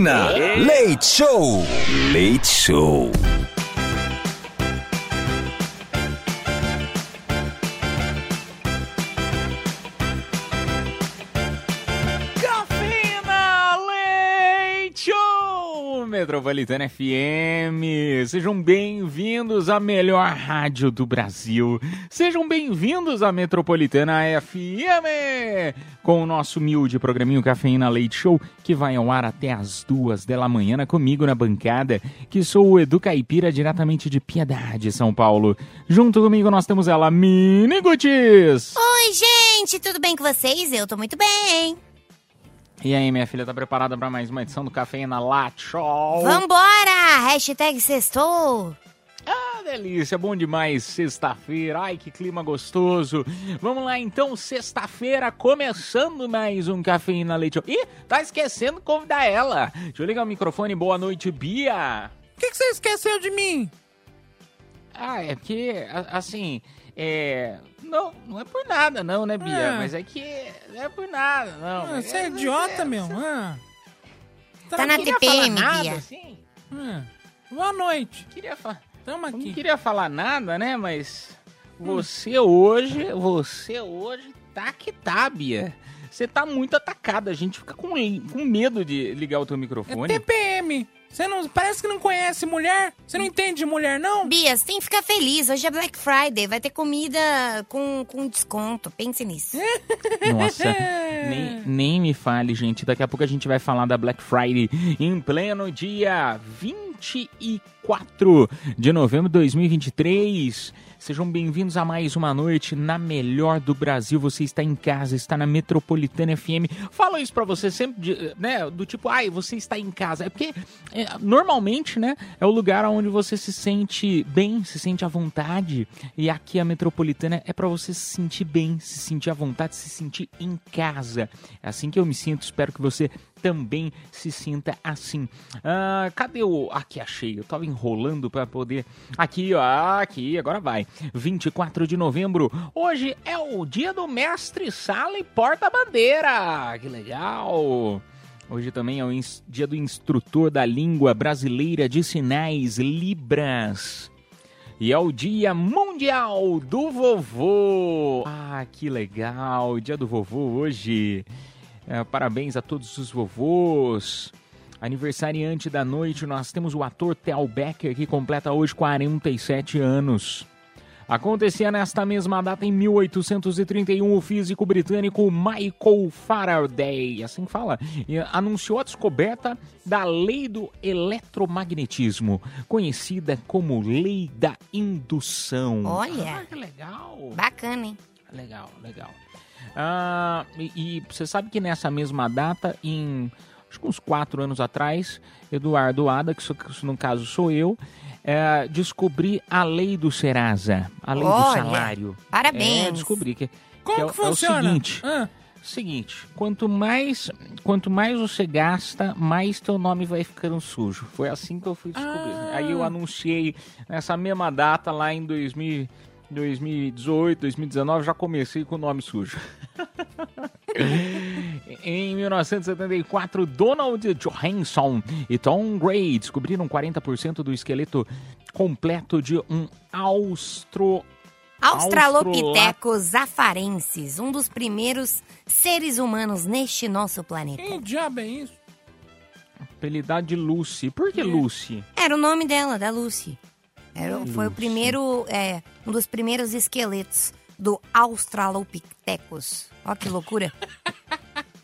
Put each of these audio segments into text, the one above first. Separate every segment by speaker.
Speaker 1: Cafeína. Leite Show. Leite Show.
Speaker 2: Metropolitana FM. Sejam bem-vindos à melhor rádio do Brasil. Sejam bem-vindos à Metropolitana FM com o nosso humilde programinho Cafeína Leite Show que vai ao ar até as duas da manhã comigo na bancada, que sou o Edu Caipira diretamente de Piedade, São Paulo. Junto comigo nós temos ela, Mini Gutis.
Speaker 3: Oi, gente, tudo bem com vocês? Eu tô muito bem.
Speaker 2: E aí, minha filha, tá preparada para mais uma edição do Cafeína Latte Show?
Speaker 3: Vambora! Hashtag sextou.
Speaker 2: Ah, delícia, bom demais, sexta-feira, ai que clima gostoso. Vamos lá então, sexta-feira, começando mais um Cafeína Leite Show. Ih, tá esquecendo de convidar ela. Deixa eu ligar o microfone, boa noite, Bia.
Speaker 4: O que, que você esqueceu de mim?
Speaker 2: Ah, é porque, assim, é... Não, não é por nada não, né, Bia?
Speaker 4: É.
Speaker 2: Mas é que não é por nada, não.
Speaker 4: Ah, você é idiota, meu. Ah.
Speaker 3: Tá na TPM,
Speaker 2: nada,
Speaker 3: Bia.
Speaker 2: assim.
Speaker 4: Ah. Boa noite.
Speaker 2: Queria falar...
Speaker 4: Tamo
Speaker 2: Eu não
Speaker 4: aqui.
Speaker 2: queria falar nada, né? Mas você hoje, você hoje tá que tá, Bia. Você tá muito atacada. A gente fica com, com medo de ligar o teu
Speaker 4: É
Speaker 2: microfone.
Speaker 4: TPM. Você não, parece que não conhece mulher? Você não entende de mulher, não?
Speaker 3: Bia, você tem que ficar feliz. Hoje é Black Friday, vai ter comida com, com desconto. Pense nisso.
Speaker 2: Nossa, nem, nem me fale, gente. Daqui a pouco a gente vai falar da Black Friday em pleno dia 24 de novembro de 2023. Sejam bem-vindos a mais uma noite na melhor do Brasil. Você está em casa, está na Metropolitana FM. Falo isso pra você sempre, né? Do tipo, ai, você está em casa. É porque é, normalmente, né? É o lugar onde você se sente bem, se sente à vontade. E aqui a Metropolitana é pra você se sentir bem, se sentir à vontade, se sentir em casa. É assim que eu me sinto. Espero que você também se sinta assim. Ah, cadê o. Aqui achei. Eu tava enrolando pra poder. Aqui, ó. Aqui, agora vai. 24 de novembro. Hoje é o dia do mestre sala e porta-bandeira. Que legal. Hoje também é o dia do instrutor da língua brasileira de sinais Libras. E é o Dia Mundial do Vovô. Ah, que legal! Dia do Vovô hoje. É, parabéns a todos os vovôs. Aniversariante da noite, nós temos o ator Theo Becker, que completa hoje 47 anos. Acontecia nesta mesma data, em 1831, o físico britânico Michael Faraday, assim que fala, anunciou a descoberta da lei do eletromagnetismo, conhecida como lei da indução.
Speaker 3: Olha.
Speaker 2: Ah, que legal!
Speaker 3: Bacana, hein?
Speaker 2: Legal, legal. Ah, e, e você sabe que nessa mesma data, em acho que uns quatro anos atrás, Eduardo Ada, que, sou- que no caso sou eu, é, descobri a lei do Serasa, a lei do
Speaker 3: Olha,
Speaker 2: salário.
Speaker 3: parabéns.
Speaker 2: É, descobri que,
Speaker 4: Como
Speaker 2: que é,
Speaker 4: que,
Speaker 2: o- é o
Speaker 4: funciona?
Speaker 2: seguinte.
Speaker 4: Ah,
Speaker 2: Seguinte, quanto mais, quanto mais você gasta, mais teu nome vai ficando sujo. Foi assim que eu fui descobrir.
Speaker 4: Ah.
Speaker 2: Aí eu anunciei nessa mesma data lá em 2000, 2018, 2019, já comecei com o nome sujo. em 1974, Donald Johansson e Tom Gray descobriram 40% do esqueleto completo de um austro
Speaker 3: Australopithecus afarensis, um dos primeiros seres humanos neste nosso planeta.
Speaker 4: que diabo é isso?
Speaker 2: apelidado de Lucy. Por que
Speaker 4: É.
Speaker 2: Lucy?
Speaker 3: Era o nome dela, da Lucy. Era, foi o primeiro, é, um dos primeiros esqueletos do Australopithecus. Ó que loucura.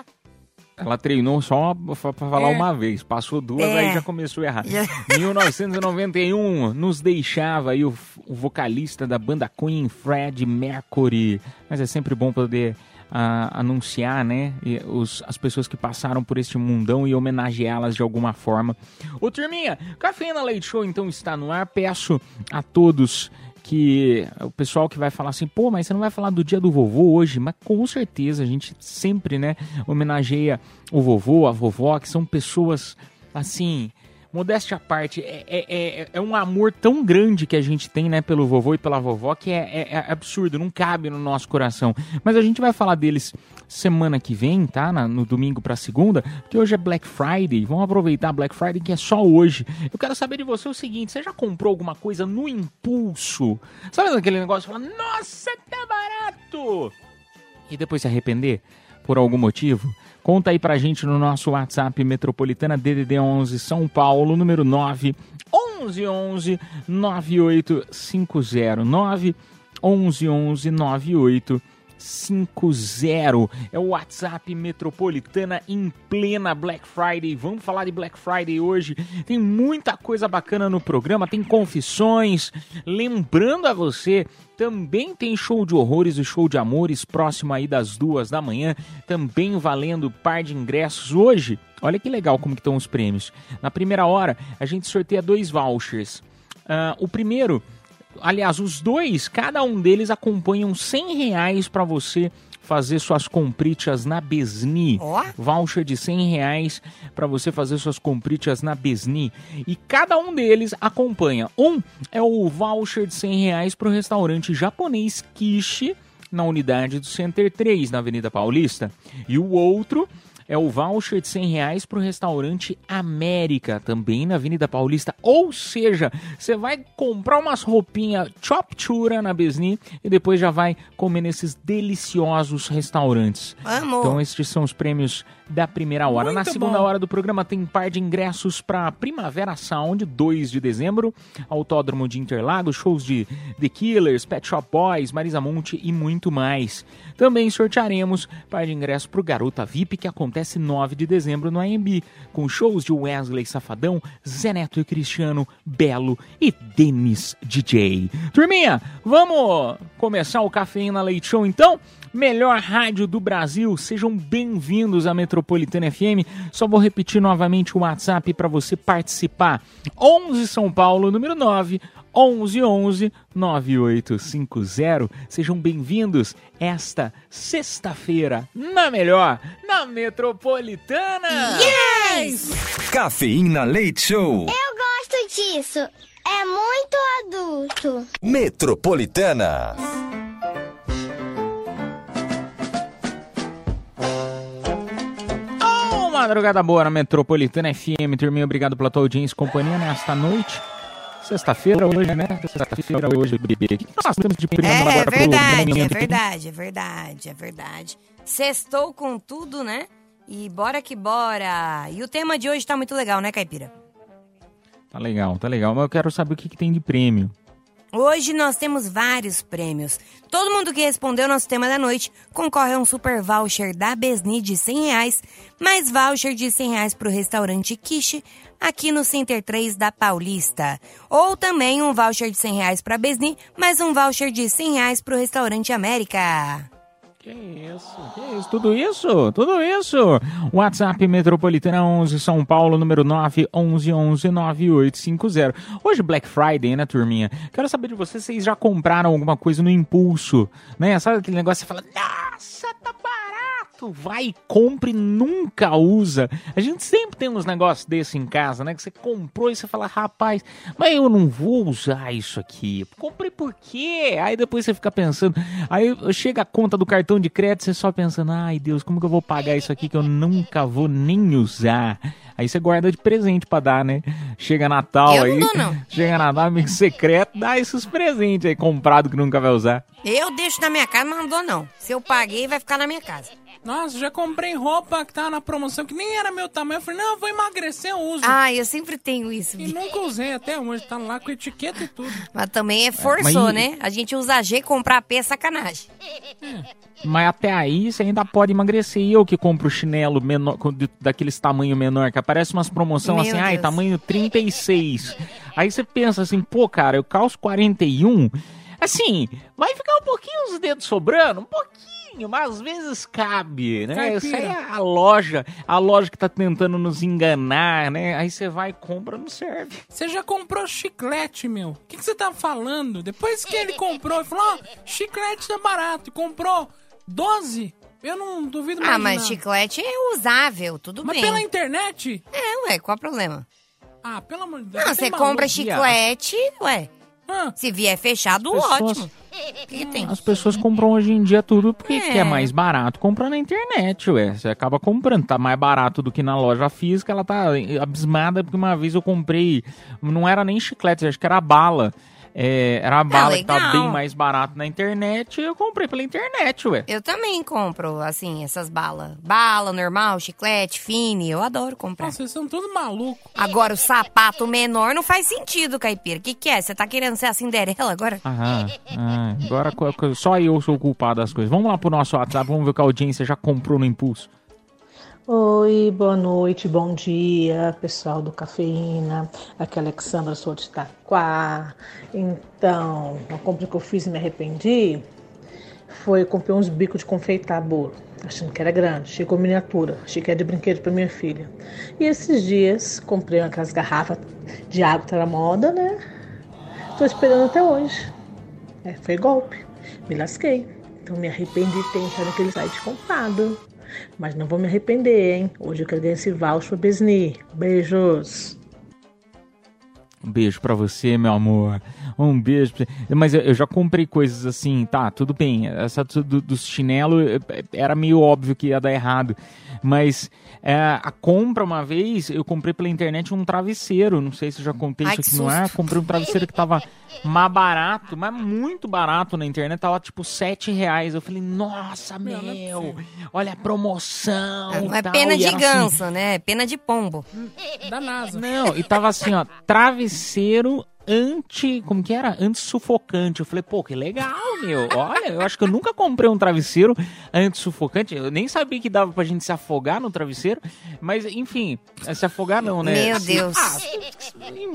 Speaker 2: Ela treinou só pra falar uma vez, passou duas,
Speaker 3: É.
Speaker 2: aí já começou a errar.
Speaker 3: Já-
Speaker 2: 1991 nos deixava aí o, o vocalista da banda Queen, Fred Mercury. Mas é sempre bom poder a anunciar, né, os, as pessoas que passaram por este mundão e homenageá-las de alguma forma. Ô turminha, Cafeína Leite Show então está no ar. Peço a todos que o pessoal que vai falar assim, pô, mas você não vai falar do dia do vovô hoje? Mas com certeza, a gente sempre, né, homenageia o vovô, a vovó, que são pessoas, assim, modéstia à parte, é, é, é, é um amor tão grande que a gente tem, né, pelo vovô e pela vovó, que é, é- é absurdo, não cabe no nosso coração. Mas a gente vai falar deles semana que vem, tá? Na- no domingo pra segunda, porque hoje é Black Friday. Vamos aproveitar Black Friday, que é só hoje. Eu quero saber de você o seguinte: você já comprou alguma coisa no impulso? Sabe aquele negócio que fala, nossa, tá barato! E depois se arrepender por algum motivo? Conta aí pra gente no nosso WhatsApp Metropolitana DDD 11 São Paulo, número 9 11 11 9850 9 11 11 9850 é o WhatsApp Metropolitana em plena Black Friday. Vamos falar de Black Friday hoje. Tem muita coisa bacana no programa, tem confissões. Lembrando a você, também tem show de horrores e show de amores próximo aí das duas da manhã, também valendo par de ingressos hoje. Olha que legal como que estão os prêmios. Na primeira hora, a gente sorteia dois vouchers. Ah, o primeiro Aliás, os dois, cada um deles acompanham 100 reais para você fazer suas compritas na Besni.
Speaker 3: Ó.
Speaker 2: Voucher de 100 reais para você fazer suas compritas na Besni. E cada um deles acompanha. Um é o voucher de 100 reais para o restaurante japonês Kishi, na unidade do Center 3, na Avenida Paulista. E o outro é o voucher de 100 reais para o restaurante América, também na Avenida Paulista. Ou seja, você vai comprar umas roupinhas choptura na Besni e depois já vai comer nesses deliciosos restaurantes.
Speaker 3: Amo.
Speaker 2: Então estes são os prêmios da primeira hora. Na
Speaker 4: Muito
Speaker 2: segunda
Speaker 4: bom.
Speaker 2: hora do programa tem par de ingressos para Primavera Sound, 2 de dezembro, Autódromo de Interlagos, shows de The Killers, Pet Shop Boys, Marisa Monte e muito mais. Também sortearemos par de ingressos para o Garota VIP, que acontece 9 de dezembro no AMB, com shows de Wesley Safadão, Zé Neto e Cristiano, Belo e Denis DJ. Turminha, vamos começar o Cafeína Leite Show então? Melhor rádio do Brasil, sejam bem-vindos à Metropolitana FM. Só vou repetir novamente o WhatsApp para você participar. 11 São Paulo, número 9 11 11 9850. Sejam bem-vindos esta sexta-feira, na melhor, na Metropolitana.
Speaker 1: Cafeína Leite Show.
Speaker 5: Eu gosto disso. É muito adulto.
Speaker 1: Metropolitana.
Speaker 2: Madrugada boa na Metropolitana FM. Turminha, obrigado pela tua audiência e companhia nesta noite. Sexta-feira hoje, né? Sexta-feira hoje, bebê. Nós temos de prêmio
Speaker 3: É,
Speaker 2: agora
Speaker 3: é
Speaker 2: pro
Speaker 3: verdade, é verdade, é verdade, é verdade. Sextou com tudo, né? E bora que bora. E o tema de hoje tá muito legal, né, Caipira?
Speaker 2: Tá legal, tá legal. Mas eu quero saber o que, que tem de prêmio.
Speaker 3: Hoje nós temos vários prêmios. Todo mundo que respondeu nosso tema da noite concorre a um super voucher da Besni de 100 reais, mais voucher de 100 reais para o restaurante Kishi, aqui no Center 3 da Paulista. Ou também um voucher de 100 reais para a Besni, mais um voucher de 100 reais para o restaurante América.
Speaker 2: Que isso, isso, tudo isso, tudo isso. WhatsApp Metropolitana 11 São Paulo, número 9 11 11 9850. Hoje Black Friday, né, turminha? Quero saber de vocês, vocês já compraram alguma coisa no impulso, né? Sabe aquele negócio que você fala, nossa, tá barato, vai e compre e nunca usa. A gente sempre tem uns negócios desse em casa, né? Que você comprou e você fala, rapaz, mas eu não vou usar isso aqui. Comprei por quê? Aí depois você fica pensando, aí chega a conta do cartão de crédito, você só pensando, ai Deus, como que eu vou pagar isso aqui que eu nunca vou nem usar? Aí você guarda de presente pra dar, né? Chega Natal
Speaker 3: Eu não
Speaker 2: aí.
Speaker 3: dou, não.
Speaker 2: Chega Natal, amigo secreto, dá esses presentes aí comprado que nunca vai usar.
Speaker 3: Eu deixo na minha casa, mas não dou não. Se eu paguei, vai ficar na minha casa.
Speaker 4: Nossa, já comprei roupa que tava na promoção que nem era meu tamanho. Eu falei, não, eu vou emagrecer, eu uso.
Speaker 3: Ah, eu sempre tenho isso.
Speaker 4: E nunca usei até hoje, tá lá com etiqueta e tudo.
Speaker 3: Mas também é forçou,
Speaker 2: mas
Speaker 3: né? A gente usa G e comprar P é sacanagem.
Speaker 2: Mas até aí você ainda pode emagrecer. E eu que compro chinelo menor, daqueles tamanho menor, que aparece umas promoções assim, ai,
Speaker 3: Deus.
Speaker 2: tamanho 36. aí você pensa assim, pô, cara, eu calço 41. Assim, vai ficar um pouquinho os dedos sobrando, um pouquinho. Pouquinho, mas às vezes cabe, né?
Speaker 4: Caipira.
Speaker 2: Isso aí é a loja, a loja que tá tentando nos enganar, né? Aí você vai e compra, não serve.
Speaker 4: Você já comprou chiclete, meu. O que, que você tá falando? Depois que ele comprou, ele falou, ó, chiclete tá barato. E comprou 12. Eu não duvido mais
Speaker 3: Ah, mas
Speaker 4: nada.
Speaker 3: chiclete é usável, tudo
Speaker 4: Mas
Speaker 3: bem.
Speaker 4: pela internet?
Speaker 3: É, ué, qual o problema?
Speaker 4: Ah, pelo amor de Deus.
Speaker 3: Não,
Speaker 4: tem
Speaker 3: você
Speaker 4: maluco.
Speaker 3: compra chiclete, ué.
Speaker 4: Ah,
Speaker 3: Se vier fechado,
Speaker 2: pessoas-
Speaker 3: ótimo. O que, que tem?
Speaker 2: As pessoas compram hoje em dia tudo porque
Speaker 3: É.
Speaker 2: quer mais barato. Compra na internet, ué. Você acaba comprando. Tá mais barato do que na loja física. Ela tá abismada porque uma vez eu comprei. Não era nem chiclete, acho que era bala. É, era a bala que tá bem mais barato na internet. Eu comprei pela internet, ué.
Speaker 3: Eu também compro, assim, essas balas. Bala normal, chiclete, fine, eu adoro comprar.
Speaker 4: nossa, vocês são todos malucos.
Speaker 3: Agora, o sapato menor não faz sentido, Caipira. O que, que é? Você tá querendo ser a Cinderela agora?
Speaker 2: Ah, ah, agora só eu sou o culpado das coisas. Vamos lá pro nosso WhatsApp, vamos ver o que a audiência já comprou no impulso.
Speaker 6: Oi, boa noite, bom dia, pessoal do Cafeína. Aqui é a Alexandra, sou de Itaquá. Então, uma compra que eu fiz e me arrependi foi comprei uns bicos de confeitar bolo, achando que era grande, chegou miniatura, achei que era de brinquedo para minha filha. E esses dias comprei aquelas garrafas de água que tá na moda, né? Tô esperando até hoje. É, foi golpe, me lasquei. Então me arrependi de ter entrado naquele site comprado. Mas não vou me arrepender, hein? Hoje eu quero esse voucher Besni. Beijos!
Speaker 2: Um beijo pra você, meu amor. Um beijo. pra. Mas eu, eu já comprei coisas assim, tá, tudo bem. Essa do, dos chinelos eh, era meio óbvio que ia dar errado. Mas é, a compra uma vez, eu comprei pela internet um travesseiro. Não sei se eu já contei
Speaker 3: Ai,
Speaker 2: isso aqui no ar. Comprei um travesseiro que tava mais barato, mas muito barato na internet. Tava tipo 7 reais. Eu falei, nossa,
Speaker 4: Meu, não é
Speaker 2: meu, olha a promoção.
Speaker 3: Não
Speaker 2: e
Speaker 3: é pena
Speaker 2: E
Speaker 3: de
Speaker 2: era assim,
Speaker 3: ganso, né? É pena de pombo.
Speaker 4: Da NASA.
Speaker 2: não, e tava assim, ó, travesseiro anti. Como que era? Anti-sufocante. Eu falei, pô, que legal, meu. Olha, eu acho que eu nunca comprei um travesseiro anti-sufocante. Eu nem sabia que dava pra gente se afogar no travesseiro. Mas, enfim, se afogar não, né?
Speaker 3: Meu Deus.
Speaker 2: Ah.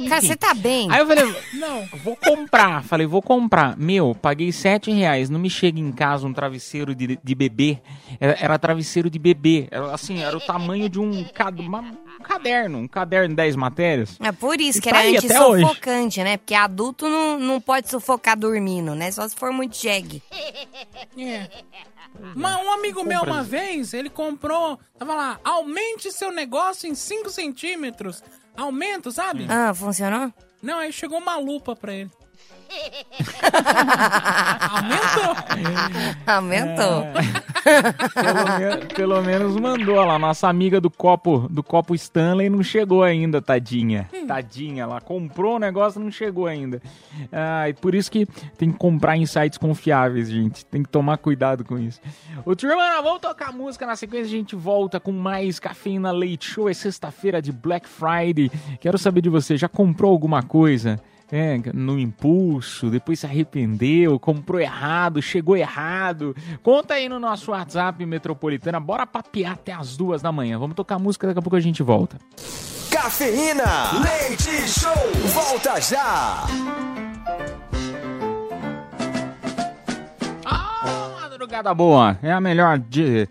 Speaker 3: Cara, você tá bem?
Speaker 2: Aí eu falei,
Speaker 4: Não.
Speaker 2: vou comprar. Falei, vou comprar. Meu, paguei sete reais. Não me chega em casa um travesseiro de, de bebê. Era, era travesseiro de bebê. Era, assim, era o tamanho de um, uma- um caderno. Um caderno de 10 matérias.
Speaker 3: É por isso
Speaker 2: E
Speaker 3: que
Speaker 2: tá
Speaker 3: era
Speaker 2: aí até hoje.
Speaker 3: anti-sufocante, né? Porque adulto não, não pode sufocar dormindo, né? Só se for muito jegue.
Speaker 4: É. Uma- um amigo meu uma vez, ele comprou, tava lá, aumente seu negócio em 5 centímetros. Aumento, sabe?
Speaker 3: Ah, funcionou?
Speaker 4: Não, aí chegou uma lupa pra ele. Aumentou?
Speaker 3: Aumentou.
Speaker 2: Pelo, me- pelo menos mandou lá. Nossa amiga do copo do copo Stanley não chegou ainda, tadinha. Tadinha, ela comprou o negócio e não chegou ainda. Ah, e por isso que tem que comprar em sites confiáveis, gente. Tem que tomar cuidado com isso. Ô, turma, vamos tocar música. Na sequência a gente volta com mais Cafeína Leite Show. É sexta-feira de Black Friday. Quero saber de você, já comprou alguma coisa? É, no impulso, depois se arrependeu, comprou errado, chegou errado. Conta aí no nosso WhatsApp Metropolitana. Bora papear até as duas da manhã. Vamos tocar música, daqui a pouco a gente volta.
Speaker 1: Cafeína. Leite Show. Volta já.
Speaker 2: Ah, madrugada boa. É a melhor de,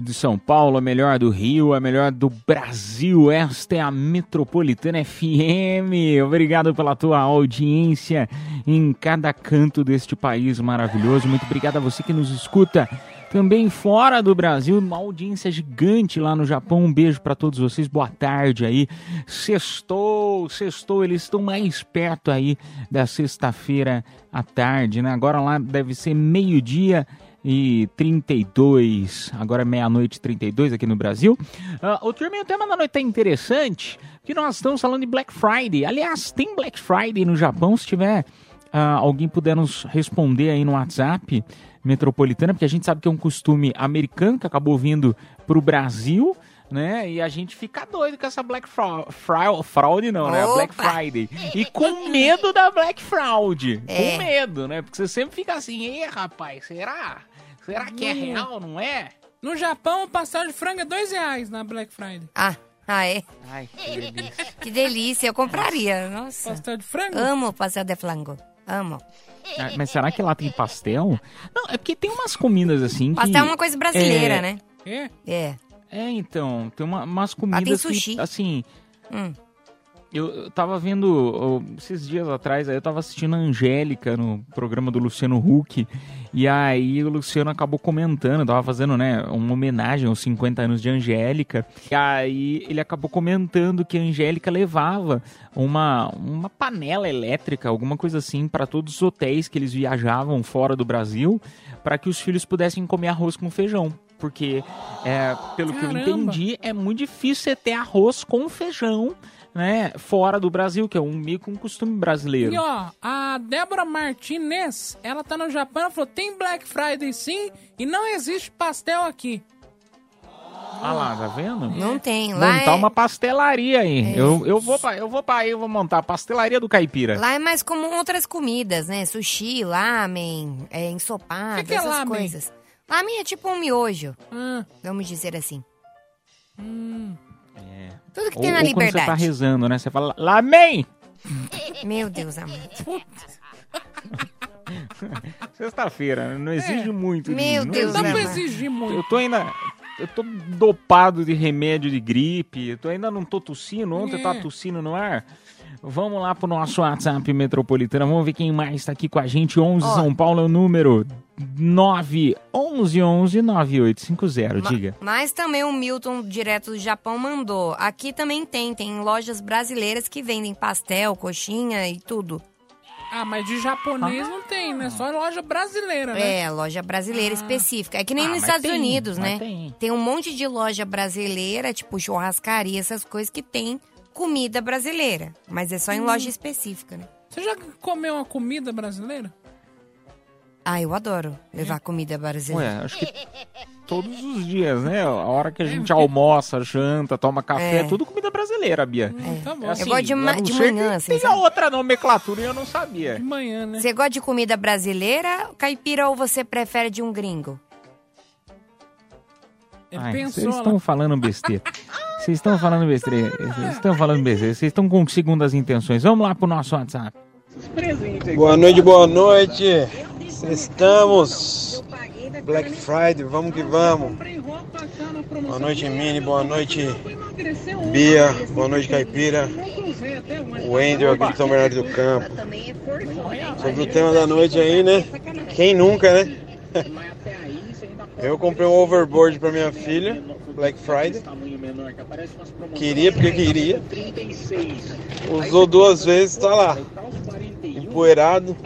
Speaker 2: de São Paulo, a melhor do Rio, a melhor do Brasil. Esta é a Metropolitana FM. Obrigado pela tua audiência em cada canto deste país maravilhoso. Muito obrigado a você que nos escuta. Também fora do Brasil, uma audiência gigante lá no Japão. Um beijo para todos vocês. Boa tarde aí. Sextou, sextou. Eles estão mais perto aí da sexta-feira à tarde, né? Agora lá deve ser meio-dia e 32. Agora é meia-noite e 32 aqui no Brasil. Uh, o turma, o tema da noite é interessante, que nós estamos falando de Black Friday. Aliás, tem Black Friday no Japão, se tiver ah, alguém puder nos responder aí no WhatsApp metropolitana, porque a gente sabe que é um costume americano que acabou vindo para o Brasil, né? E a gente fica doido com essa Black Fraud, fraud, fraud não, né? A Black
Speaker 3: Opa!
Speaker 2: Friday. E com medo da Black Fraud.
Speaker 3: É.
Speaker 2: Com medo, né? Porque você sempre fica assim, ei, rapaz, será? Será que é real, não é?
Speaker 4: No Japão, o pastel de frango é dois reais na Black Friday.
Speaker 3: Ah, ah, é?
Speaker 2: Ai, que delícia.
Speaker 3: Que delícia, eu compraria. Nossa.
Speaker 4: Pastel de frango?
Speaker 3: Amo pastel de flango. Amo.
Speaker 2: Ah, Mas será que lá tem pastel? Não, é porque tem umas comidas assim que...
Speaker 3: Pastel é uma coisa brasileira,
Speaker 2: é,
Speaker 3: né?
Speaker 4: É?
Speaker 3: É.
Speaker 2: É, então, tem uma, umas
Speaker 3: tem
Speaker 2: comidas
Speaker 3: sushi.
Speaker 2: que, assim...
Speaker 3: Hum.
Speaker 2: Eu, tava vendo, esses dias atrás, aí eu tava assistindo a Angélica no programa do Luciano Huck, e aí o Luciano acabou comentando, tava fazendo, né, uma homenagem aos 50 anos de Angélica, e aí ele acabou comentando que a Angélica levava uma, uma panela elétrica, alguma coisa assim, para todos os hotéis que eles viajavam fora do Brasil, para que os filhos pudessem comer arroz com feijão. Porque, é, pelo que eu
Speaker 4: Caramba.
Speaker 2: entendi, é muito difícil você ter arroz com feijão né, fora do Brasil, que é um meio que um costume brasileiro.
Speaker 4: E ó, a Débora Martinez, ela tá no Japão, ela falou, tem Black Friday sim, e não existe pastel aqui.
Speaker 2: Ah lá, tá vendo?
Speaker 3: Não tem. Lá
Speaker 2: Montar
Speaker 3: é,
Speaker 2: uma pastelaria aí. Eu, eu vou pra, eu vou pra aí, eu vou montar a pastelaria do Caipira.
Speaker 3: lá é mais comum outras comidas, né? Sushi, lamen, é, ensopado,
Speaker 4: Que que é
Speaker 3: essas
Speaker 4: lamen?
Speaker 3: coisas. Lamen é tipo um miojo,
Speaker 4: Ah,
Speaker 3: vamos dizer assim.
Speaker 4: hum.
Speaker 3: Tudo que
Speaker 2: Ou,
Speaker 3: tem na
Speaker 2: ou quando você tá
Speaker 3: liberdade.
Speaker 2: rezando, né? Você fala, Lamém!
Speaker 3: Meu Deus amado.
Speaker 2: Sexta-feira, não exige muito. de
Speaker 3: Meu
Speaker 2: não
Speaker 3: Deus
Speaker 4: Dá
Speaker 2: exige.
Speaker 4: pra
Speaker 3: amado.
Speaker 4: exigir muito.
Speaker 2: Eu tô ainda. Eu tô dopado de remédio de gripe. Eu tô, ainda não tô tossindo. Ontem eu tava
Speaker 4: É.
Speaker 2: tossindo no ar. Vamos lá pro nosso WhatsApp metropolitana. Vamos ver quem mais tá aqui com a gente. 11
Speaker 3: Ó.
Speaker 2: São Paulo é o número 9 11 11 9850.
Speaker 3: Ma-
Speaker 2: Diga.
Speaker 3: Mas também o Milton, direto do Japão, mandou. Aqui também tem, tem lojas brasileiras que vendem pastel, coxinha e tudo.
Speaker 4: Ah, mas de japonês não tem, né? Só loja brasileira, né?
Speaker 3: É, loja brasileira específica. É que nem
Speaker 2: Ah,
Speaker 3: nos Estados
Speaker 2: tem,
Speaker 3: Unidos, né?
Speaker 2: tem.
Speaker 3: um monte de loja brasileira, tipo churrascaria, essas coisas que tem comida brasileira. Mas é só
Speaker 2: Hum.
Speaker 3: em loja específica, né?
Speaker 4: Você já comeu uma comida brasileira?
Speaker 3: Ah, eu adoro levar comida brasileira.
Speaker 2: Ué, acho que todos os dias, né? A hora que a gente almoça, janta, toma café,
Speaker 3: É.
Speaker 2: tudo comida brasileira, Bia.
Speaker 4: Hum, tá bom.
Speaker 2: É assim,
Speaker 3: Eu gosto de ma-
Speaker 2: a não
Speaker 3: de manhã, assim,
Speaker 2: Tem
Speaker 3: sabe?
Speaker 2: outra nomenclatura e eu não sabia.
Speaker 4: De manhã, né?
Speaker 3: Você gosta de comida brasileira, caipira, ou você prefere de um gringo?
Speaker 4: Ele
Speaker 2: Ai,
Speaker 4: pensou
Speaker 2: Vocês
Speaker 4: lá.
Speaker 2: estão falando besteira. Vocês estão falando besteira. Vocês estão falando besteira. Vocês estão com segundas intenções. Vamos lá pro nosso WhatsApp.
Speaker 7: Boa noite, boa noite. Estamos. Black Friday, vamos que vamos. Boa noite, Mini. Boa noite, Bia. Boa noite, Caipira. O Wendel aqui de São Bernardo do Campo. Sobre o tema da noite aí, né? Quem nunca, né? Eu comprei um overboard pra minha filha, Black Friday. Queria porque queria. Usou duas vezes, tá lá. Empoeirado.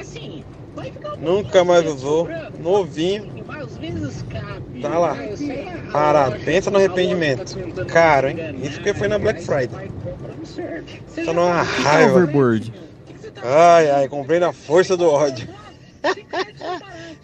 Speaker 7: Nunca mais usou. Novinho. Tá lá. Parado. Pensa no arrependimento. Caro, hein? Isso porque foi na Black Friday. Tá numa raiva.
Speaker 2: Overboard.
Speaker 7: Ai, ai, comprei na força do ódio.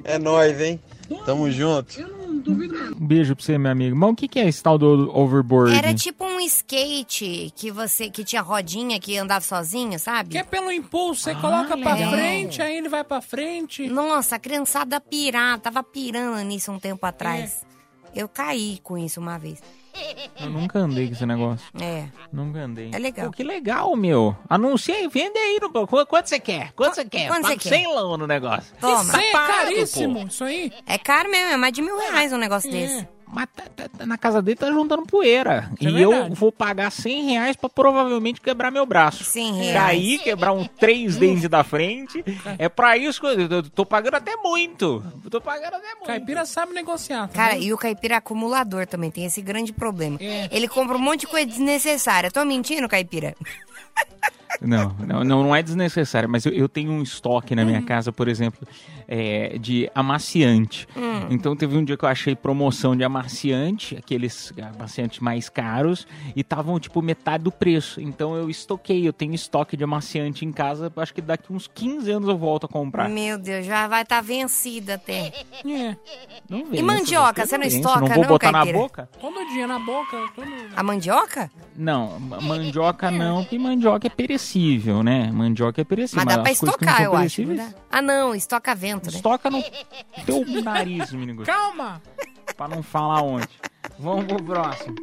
Speaker 7: É nóis, hein? Tamo junto.
Speaker 2: Um beijo pra você, meu amigo. Mas o que, que é esse tal do overboard?
Speaker 3: Era tipo um skate que você que tinha rodinha que andava sozinho, sabe?
Speaker 4: Que é pelo impulso, você coloca pra
Speaker 3: legal.
Speaker 4: frente, aí ele vai pra frente.
Speaker 3: Nossa, a criançada pirar, tava pirando nisso um tempo atrás. Eu caí com isso uma vez.
Speaker 2: Eu nunca andei com esse negócio.
Speaker 3: É.
Speaker 2: Nunca andei.
Speaker 3: É legal.
Speaker 2: Pô, que legal, meu. Anuncia aí, vende aí. No... Qu- Quanto você quer? Quanto você quer?
Speaker 3: quanto você quer?
Speaker 2: 100 lão no negócio.
Speaker 3: Toma.
Speaker 4: Isso aí é
Speaker 2: Parado,
Speaker 4: caríssimo,
Speaker 2: pô.
Speaker 4: isso aí.
Speaker 3: É caro mesmo, é mais de mil reais um negócio desse.
Speaker 2: Mas tá- tá- tá na casa dele tá juntando poeira.
Speaker 4: Isso é
Speaker 2: e eu vou pagar 100 reais pra provavelmente quebrar meu braço.
Speaker 3: 100 reais.
Speaker 2: Cair, quebrar um três dentes da frente. É pra isso que eu, eu tô pagando até muito. Eu tô pagando até muito.
Speaker 4: Caipira sabe negociar. tá
Speaker 3: Cara,
Speaker 4: vendo?
Speaker 3: e o caipira é acumulador também, tem esse grande problema.
Speaker 4: É.
Speaker 3: Ele compra um monte de coisa desnecessária. Tô mentindo, caipira?
Speaker 2: Não, não, não, é desnecessário, mas eu, eu tenho um estoque na minha casa, por exemplo, é, de amaciante.
Speaker 3: Hum.
Speaker 2: Então teve um dia que eu achei promoção de amaciante, aqueles amaciantes mais caros, e estavam tipo metade do preço. Então eu estoquei, eu tenho estoque de amaciante em casa, acho que daqui uns 15 anos eu volto a comprar.
Speaker 3: Meu Deus, já vai estar vencida até.
Speaker 4: É.
Speaker 2: Não
Speaker 3: E mandioca, você não estoca,
Speaker 2: Não vou
Speaker 3: não,
Speaker 2: botar
Speaker 3: caipira?
Speaker 2: na boca?
Speaker 4: Todo dia na boca. Todo...
Speaker 3: A mandioca?
Speaker 2: Não, ma- mandioca não, porque mandioca é perecível, né? Mandioca é perecível.
Speaker 3: Mas dá pra estocar, eu acho. Ah, não, estoca vento, né?
Speaker 2: Estoca no teu nariz, menino.
Speaker 4: Calma!
Speaker 2: Pra não falar onde. Vamos pro próximo.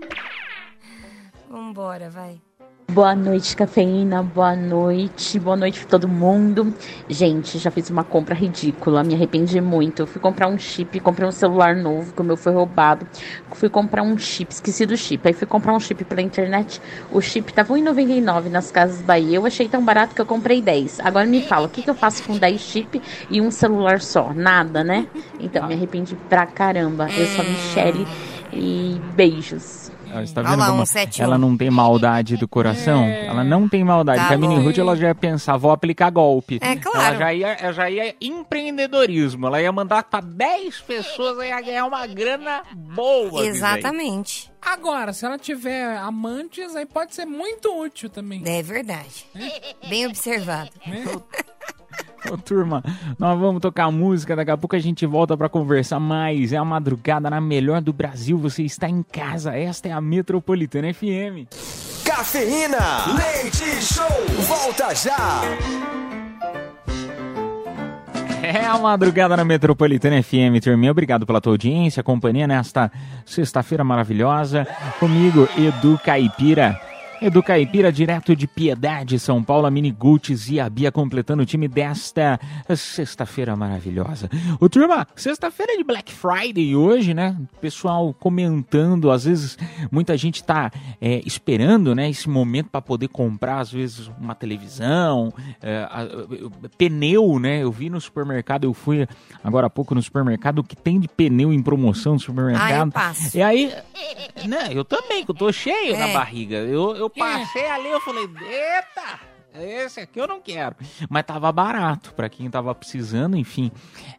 Speaker 3: Vambora, vai.
Speaker 8: Boa noite, cafeína. Boa noite. Boa noite todo mundo. Gente, já fiz uma compra ridícula. Me arrependi muito. Eu fui comprar um chip, comprei um celular novo, que o meu foi roubado. Fui comprar um chip, esqueci do chip. Aí fui comprar um chip pela internet. O chip tava R$1,99 nas casas Bahia. Eu achei tão barato que eu comprei 10. Agora me fala, o que, que eu faço com 10 chip e um celular só? Nada, né? Então, me arrependi pra caramba. Eu sou a Michelle e beijos.
Speaker 2: Ela está
Speaker 3: Olha
Speaker 2: vendo
Speaker 3: lá,
Speaker 2: como ela não tem maldade do coração? Ela não tem maldade.
Speaker 3: Tá
Speaker 2: Porque a Mini. Ruth ela já ia pensar, vou aplicar golpe.
Speaker 3: É, claro.
Speaker 2: Ela já ia, ela já ia empreendedorismo. Ela ia mandar pra 10 pessoas, ela ia ganhar uma grana boa. aí.
Speaker 3: Exatamente.
Speaker 4: Agora, se ela tiver amantes, aí pode ser muito útil também.
Speaker 3: É verdade. Bem observado.
Speaker 2: Ô, turma, nós vamos tocar música, daqui a pouco a gente volta pra conversar mais. É a madrugada na melhor do Brasil, você está em casa. Esta é a Metropolitana FM.
Speaker 1: Cafeína, leite show, volta já.
Speaker 2: É a madrugada na Metropolitana FM, turminha. Obrigado pela tua audiência, companhia nesta sexta-feira maravilhosa. Comigo, Edu Caipira. Edu Caipira, direto de Piedade, São Paulo, a Mini Gultz e a Bia completando o time desta sexta-feira maravilhosa. O turma, sexta-feira é de Black Friday hoje, né? Pessoal comentando, às vezes muita gente tá é, esperando, né, esse momento para poder comprar, às vezes, uma televisão, é, a- a- pneu, né? Eu vi no supermercado, eu fui agora há pouco no supermercado, o que tem de pneu em promoção no supermercado.
Speaker 3: Ah, eu passo.
Speaker 2: E aí, né, eu também, que eu tô cheio
Speaker 3: É.
Speaker 2: na barriga. Eu, eu passei ali, eu falei, eita, esse aqui eu não quero. Mas tava barato pra quem tava precisando, enfim.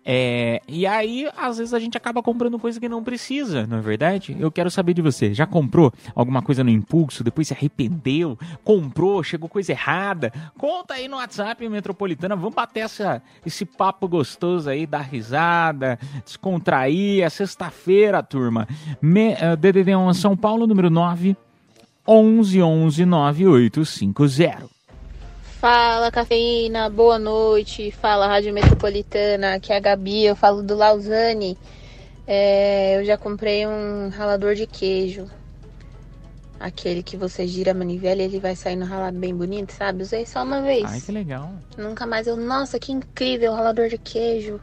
Speaker 2: É, e aí, às vezes a gente acaba comprando coisa que não precisa, não é verdade? Eu quero saber de você, já comprou alguma coisa no impulso, depois se arrependeu, comprou, chegou coisa errada? Conta aí no WhatsApp Metropolitana, vamos bater essa, esse papo gostoso aí, dar risada, descontrair, é sexta-feira, turma. Me, eh, DDD 1 São Paulo, número 9, 11 11 9850.
Speaker 9: Fala, cafeína, boa noite. Fala, Rádio Metropolitana. Aqui é a Gabi, eu falo do Lausanne. É, eu já comprei um ralador de queijo. Aquele que você gira a manivela e ele vai saindo ralado bem bonito, sabe? Usei só uma vez.
Speaker 2: Ai, que legal.
Speaker 9: Nunca mais eu. Nossa, que incrível, ralador de queijo.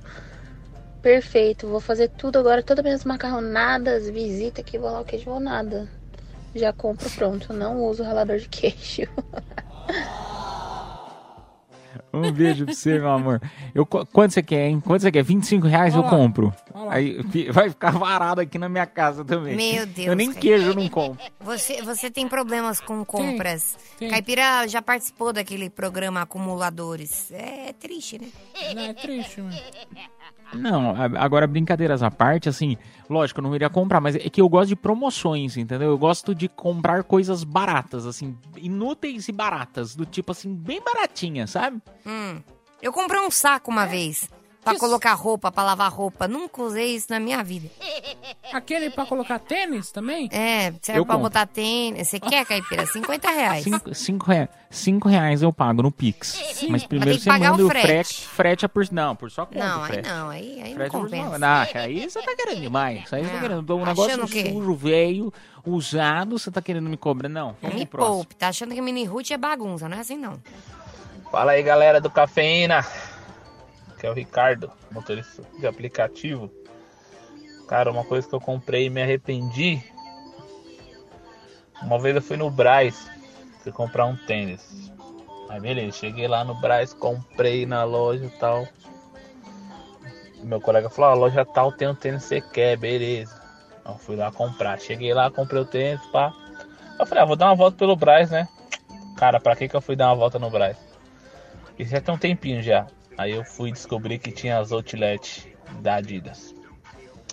Speaker 9: Perfeito, vou fazer tudo agora, todas as minhas macarronadas, visita aqui, vou lá o queijo, vou nada. Já compro pronto, não uso ralador de queijo.
Speaker 2: Um beijo pra você, meu amor. Eu, qu- quanto você quer, hein? Quanto você quer? 25 reais eu
Speaker 4: Olha lá.
Speaker 2: compro.
Speaker 4: Olha lá.
Speaker 2: Aí vai ficar varado aqui na minha casa também.
Speaker 3: Meu Deus,
Speaker 2: Eu nem
Speaker 3: cara.
Speaker 2: queijo eu não compro.
Speaker 3: Você, você tem problemas com compras.
Speaker 4: tem.
Speaker 3: Caipira já participou daquele programa Acumuladores. É triste, né?
Speaker 4: Não, é triste, mano.
Speaker 2: Não, agora brincadeiras à parte, assim, lógico, eu não iria comprar, mas é que eu gosto de promoções, entendeu? Eu gosto de comprar coisas baratas, assim, inúteis e baratas, do tipo assim, bem baratinha, sabe?
Speaker 3: Hum. Eu comprei um saco uma vez. Pra colocar roupa, pra lavar roupa. Nunca usei isso na minha vida.
Speaker 4: Aquele pra colocar tênis também?
Speaker 3: É, serve
Speaker 2: Eu
Speaker 3: pra
Speaker 2: compro.
Speaker 3: botar tênis. Você quer, Caipira? 50 reais.
Speaker 2: Cinco, cinco, rea- cinco reais eu pago no Pix. Mas primeiro
Speaker 3: tem que
Speaker 2: você
Speaker 3: pagar
Speaker 2: manda
Speaker 3: o
Speaker 2: o
Speaker 3: frete.
Speaker 2: frete. Frete é por. Não, por sua conta.
Speaker 3: Não,
Speaker 2: o
Speaker 3: aí
Speaker 2: frete.
Speaker 3: não. Aí, aí não
Speaker 2: Frete é por
Speaker 3: compensa.
Speaker 2: Não, aí você tá querendo demais. Isso aí você tá
Speaker 3: Não.
Speaker 2: querendo. Um
Speaker 3: Achando
Speaker 2: negócio
Speaker 3: o quê?
Speaker 2: sujo, velho, usado, você tá querendo me cobrar. Não, vamos
Speaker 3: Me
Speaker 2: pro próximo.
Speaker 3: poupe. Tá achando que mini root é bagunça. Não é assim, não.
Speaker 10: Fala aí galera do Cafeína, que é o Ricardo, motorista de aplicativo. Cara, uma coisa que eu comprei e me arrependi. Uma vez eu fui no Braz, fui comprar um tênis. Aí beleza, cheguei lá no Braz, comprei na loja e tal. Meu colega falou, "Ó, a loja tal tem um tênis que você quer, beleza. Eu fui lá comprar. Cheguei lá, comprei o tênis, pá. Eu falei, ah, vou dar uma volta pelo Braz, né? Cara, pra que que eu fui dar uma volta no Braz? Isso já tem um tempinho já. Aí eu fui descobrir que tinha as outlet da Adidas.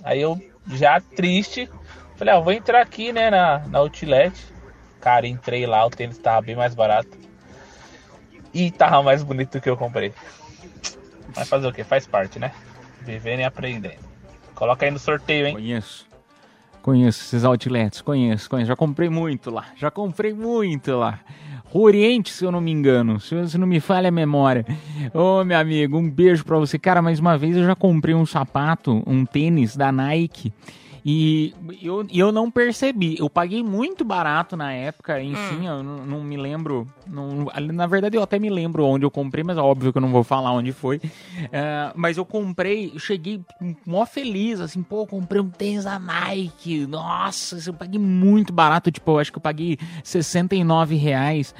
Speaker 10: Aí eu, já triste, falei, ah, vou entrar aqui, né, na, na outlet. Cara, entrei lá, o tênis tava bem mais barato. E tava mais bonito do que eu comprei. Mas fazer o que? Faz parte, né? Vivendo e aprendendo. Coloca aí no sorteio, hein?
Speaker 2: Conheço. Conheço esses outlets, conheço, conheço. Já comprei muito lá, já comprei muito lá. Oriente, se eu não me engano, se, não me falha a memória. Ô, meu amigo, um beijo pra você. Cara, mais uma vez eu já comprei um sapato, um tênis da Nike. E eu, eu não percebi. Eu paguei muito barato na época, enfim, eu não, não me lembro. não- na verdade, eu até me lembro onde eu comprei, mas é óbvio que eu não vou falar onde foi. É, mas eu comprei, cheguei mó feliz, assim, pô, comprei um tênis da Nike. Nossa, eu paguei muito barato, tipo, eu acho que eu paguei 69 reais.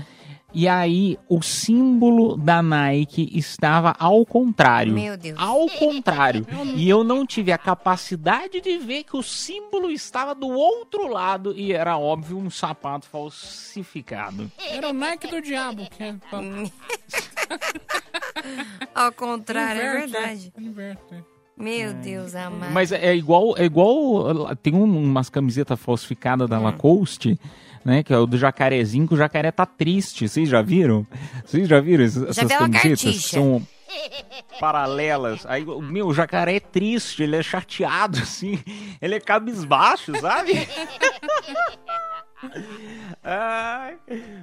Speaker 2: E aí, o símbolo da Nike estava ao contrário.
Speaker 3: Meu Deus.
Speaker 2: Ao contrário. E eu não tive a capacidade de ver que o símbolo estava do outro lado e era óbvio um sapato falsificado.
Speaker 4: Era o Nike do diabo. Que é.
Speaker 3: Ao contrário, é
Speaker 4: Inverte,
Speaker 3: verdade.
Speaker 4: Inverte.
Speaker 3: Meu Deus amado.
Speaker 2: Mas é igual, é igual. Tem um- umas camisetas falsificadas da Lacoste, né? Que é o do jacarezinho, que o jacaré tá triste. Vocês já viram? Vocês já viram essas, camisetas? São paralelas. Aí, o- meu, o jacaré é triste, ele é chateado, assim. Ele é cabisbaixo, sabe? Ai,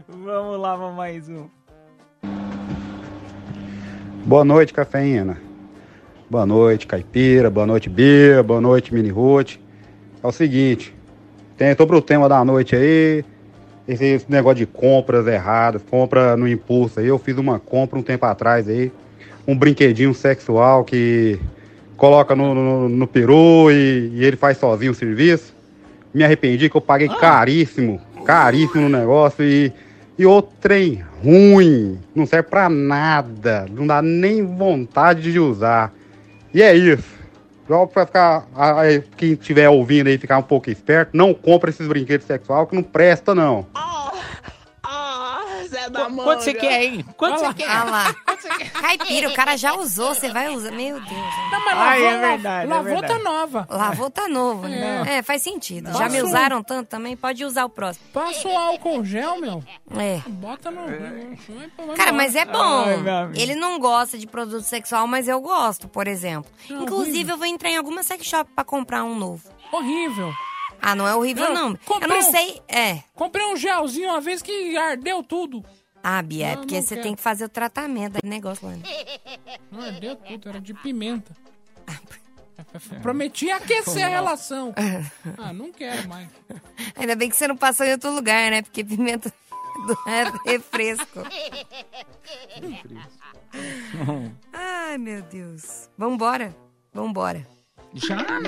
Speaker 2: vamos lá, vamos mais um.
Speaker 11: Boa noite, cafeína. Boa noite, caipira. Boa noite, Bia. Boa noite, Mini Ruth. É o seguinte, tem, tô pro tema da noite aí. Esse, esse negócio de compras erradas, compra no impulso aí. Eu fiz uma compra um tempo atrás aí. Um brinquedinho sexual que coloca no, no, no peru e, e ele faz sozinho o serviço. Me arrependi que eu paguei caríssimo, caríssimo no negócio e, e o trem ruim, não serve pra nada, não dá nem vontade de usar. E é isso. Só pra ficar, ah, aí, quem estiver ouvindo aí ficar um pouco esperto, não compra esses brinquedos sexuais que não presta não.
Speaker 2: Qu- Quanto você quer, hein? Quanto você quer?
Speaker 3: Ah lá. Caipira, o cara já usou, você vai usar. Meu Deus.
Speaker 4: Não, mas
Speaker 2: Ai,
Speaker 4: lavou,
Speaker 2: é verdade, é
Speaker 4: lavou tá
Speaker 2: verdade.
Speaker 4: nova.
Speaker 3: Lavou tá novo, né? É, faz sentido. Já me usaram tanto também, pode usar o próximo.
Speaker 4: Passa um álcool gel, meu.
Speaker 3: É.
Speaker 4: Bota no... vai
Speaker 3: Cara, mas é bom.
Speaker 2: Ai.
Speaker 3: Ele não gosta de produto sexual, mas eu gosto, por exemplo.
Speaker 4: Não,
Speaker 3: Inclusive,
Speaker 4: horrível.
Speaker 3: eu vou entrar em alguma sex shop pra comprar um novo.
Speaker 4: Horrível.
Speaker 3: Ah, não é horrível,
Speaker 4: Não,
Speaker 3: não. Eu não sei. É.
Speaker 4: Comprei um gelzinho uma vez que ardeu tudo.
Speaker 3: Ah, Bia, é porque você
Speaker 4: quero.
Speaker 3: tem que fazer o tratamento daquele negócio lá. né?
Speaker 4: Não ardeu tudo, era de pimenta. Prometi aquecer a relação. Ah, não quero mais.
Speaker 3: Ainda bem que você não passou em outro lugar, né? Porque pimenta do é refresco. Ai, meu Deus. Vambora. Vambora.
Speaker 2: Já, já,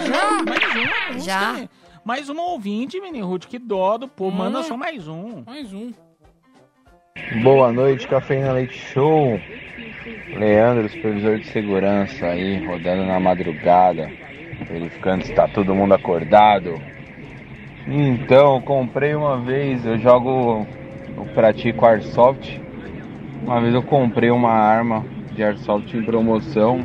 Speaker 2: mais um.
Speaker 3: Já?
Speaker 2: Mais um ouvinte, Mini Ruth, que dó do pô. Manda só mais um.
Speaker 4: Mais um.
Speaker 10: Boa noite, Cafeína Leite Show. Leandro, supervisor de segurança aí, rodando na madrugada, verificando se tá todo mundo acordado. Então, comprei uma vez, eu jogo, eu pratico Airsoft. Uma vez eu comprei uma arma de Airsoft em promoção.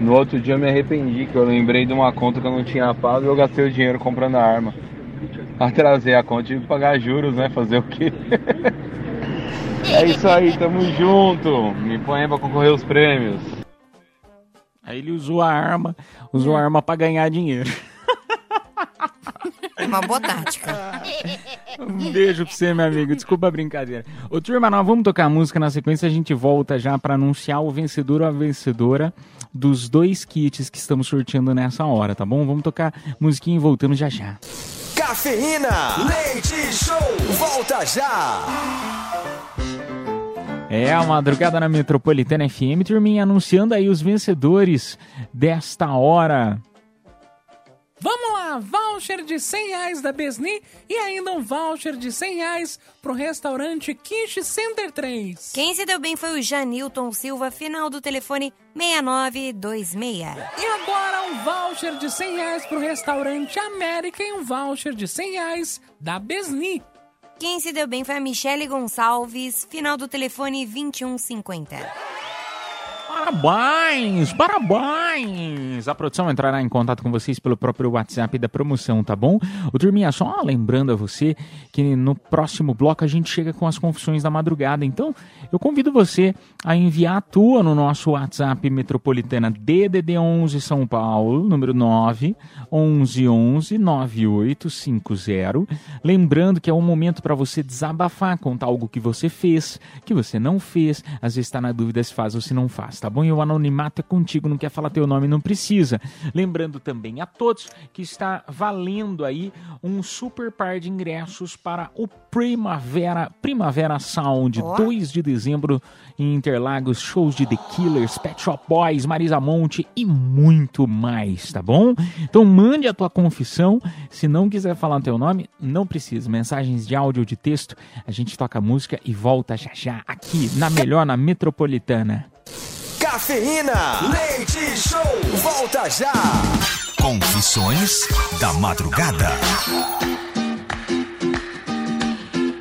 Speaker 10: No outro dia eu me arrependi, que eu lembrei de uma conta que eu não tinha pago e eu gastei o dinheiro comprando a arma. Atrasei a conta, que pagar juros, né? Fazer o quê? É isso aí, tamo junto. Me põe aí pra concorrer os prêmios.
Speaker 2: Aí ele usou a arma, usou a arma pra ganhar dinheiro.
Speaker 3: É uma boa tática.
Speaker 2: Um beijo pra você, meu amigo. Desculpa a brincadeira. Ô, turma, nós vamos tocar a música na sequência. A gente volta já pra anunciar o vencedor ou a vencedora dos dois kits que estamos sorteando nessa hora, tá bom? Vamos tocar musiquinha e voltamos já já.
Speaker 1: Cafeína, leite show, volta já.
Speaker 2: É a madrugada na Metropolitana FM, turminha, anunciando aí os vencedores desta hora.
Speaker 4: Vamos lá, voucher de 100 reais da Besni e ainda um voucher de 100 reais pro restaurante Quiche Center 3.
Speaker 3: Quem se deu bem foi o Janilton Silva, final do telefone 6926.
Speaker 4: E agora um voucher de 100 reais pro restaurante América e um voucher de 100 reais da Besni.
Speaker 3: Quem se deu bem foi a Michele Gonçalves, final do telefone 2150.
Speaker 2: Parabéns, parabéns! A produção entrará em contato com vocês pelo próprio WhatsApp da promoção, tá bom? O Turminha, só lembrando a você que no próximo bloco a gente chega com as confissões da madrugada. Então, eu convido você a enviar a tua no nosso WhatsApp metropolitana DDD 11 São Paulo, número 9 11 11 9850. Lembrando que é um momento para você desabafar, contar algo que você fez, que você não fez, às vezes está na dúvida se faz ou se não faz, tá tá bom? E o anonimato é contigo, não quer falar teu nome, não precisa. Lembrando também a todos que está valendo aí um super par de ingressos para o Primavera, Primavera Sound, 2 de dezembro em Interlagos, shows de The Killers, Pet Shop Boys, Marisa Monte e muito mais, tá bom? Então mande a tua confissão, se não quiser falar teu nome, não precisa, mensagens de áudio ou de texto, a gente toca música e volta já já aqui na melhor na Metropolitana.
Speaker 1: Cafeína, leite show, volta já.
Speaker 12: Confissões da madrugada.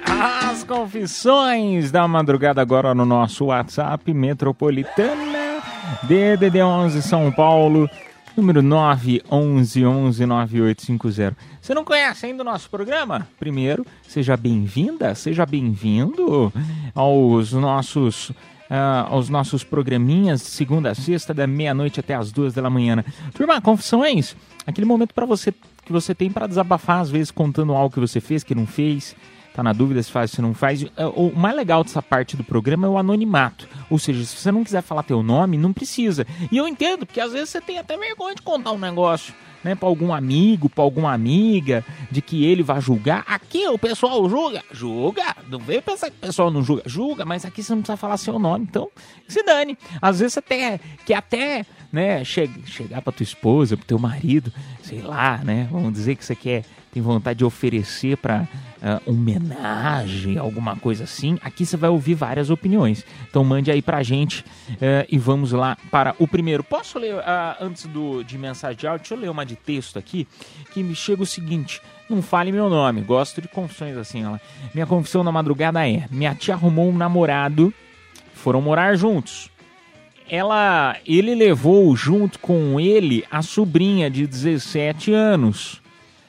Speaker 2: As confissões da madrugada agora no nosso WhatsApp Metropolitana DDD 11 São Paulo número 911119850. Você não conhece ainda o nosso programa? Primeiro, seja bem-vinda, seja bem-vindo aos nossos ah, aos nossos programinhas segunda a sexta da meia-noite até as duas da manhã. Turma, confissões, aquele momento para você que você tem para desabafar às vezes contando algo que você fez que não fez tá na dúvida se faz, se não faz. É, O mais legal dessa parte do programa é o anonimato. Ou seja, se você não quiser falar teu nome, não precisa. E eu entendo, porque às vezes você tem até vergonha de contar um negócio, né, para algum amigo, para alguma amiga, de que ele vai julgar. Aqui o pessoal julga, julga. Não veio pensar que o pessoal não julga, julga, mas aqui você não precisa falar seu nome, então se dane. Às vezes até quer até, né, che chegar para tua esposa, pro teu marido, sei lá, né, vamos dizer que você quer tem vontade de oferecer para uh, homenagem, alguma coisa assim, aqui você vai ouvir várias opiniões. Então mande aí pra gente uh, e vamos lá para o primeiro. Posso ler, uh, antes do, de mensagem de áudio, deixa eu ler uma de texto aqui, que me chega o seguinte. Não fale meu nome, gosto de confissões assim. Ela. Minha confissão na madrugada é: minha tia arrumou um namorado, foram morar juntos. Ela, ele levou junto com ele a sobrinha de 17 anos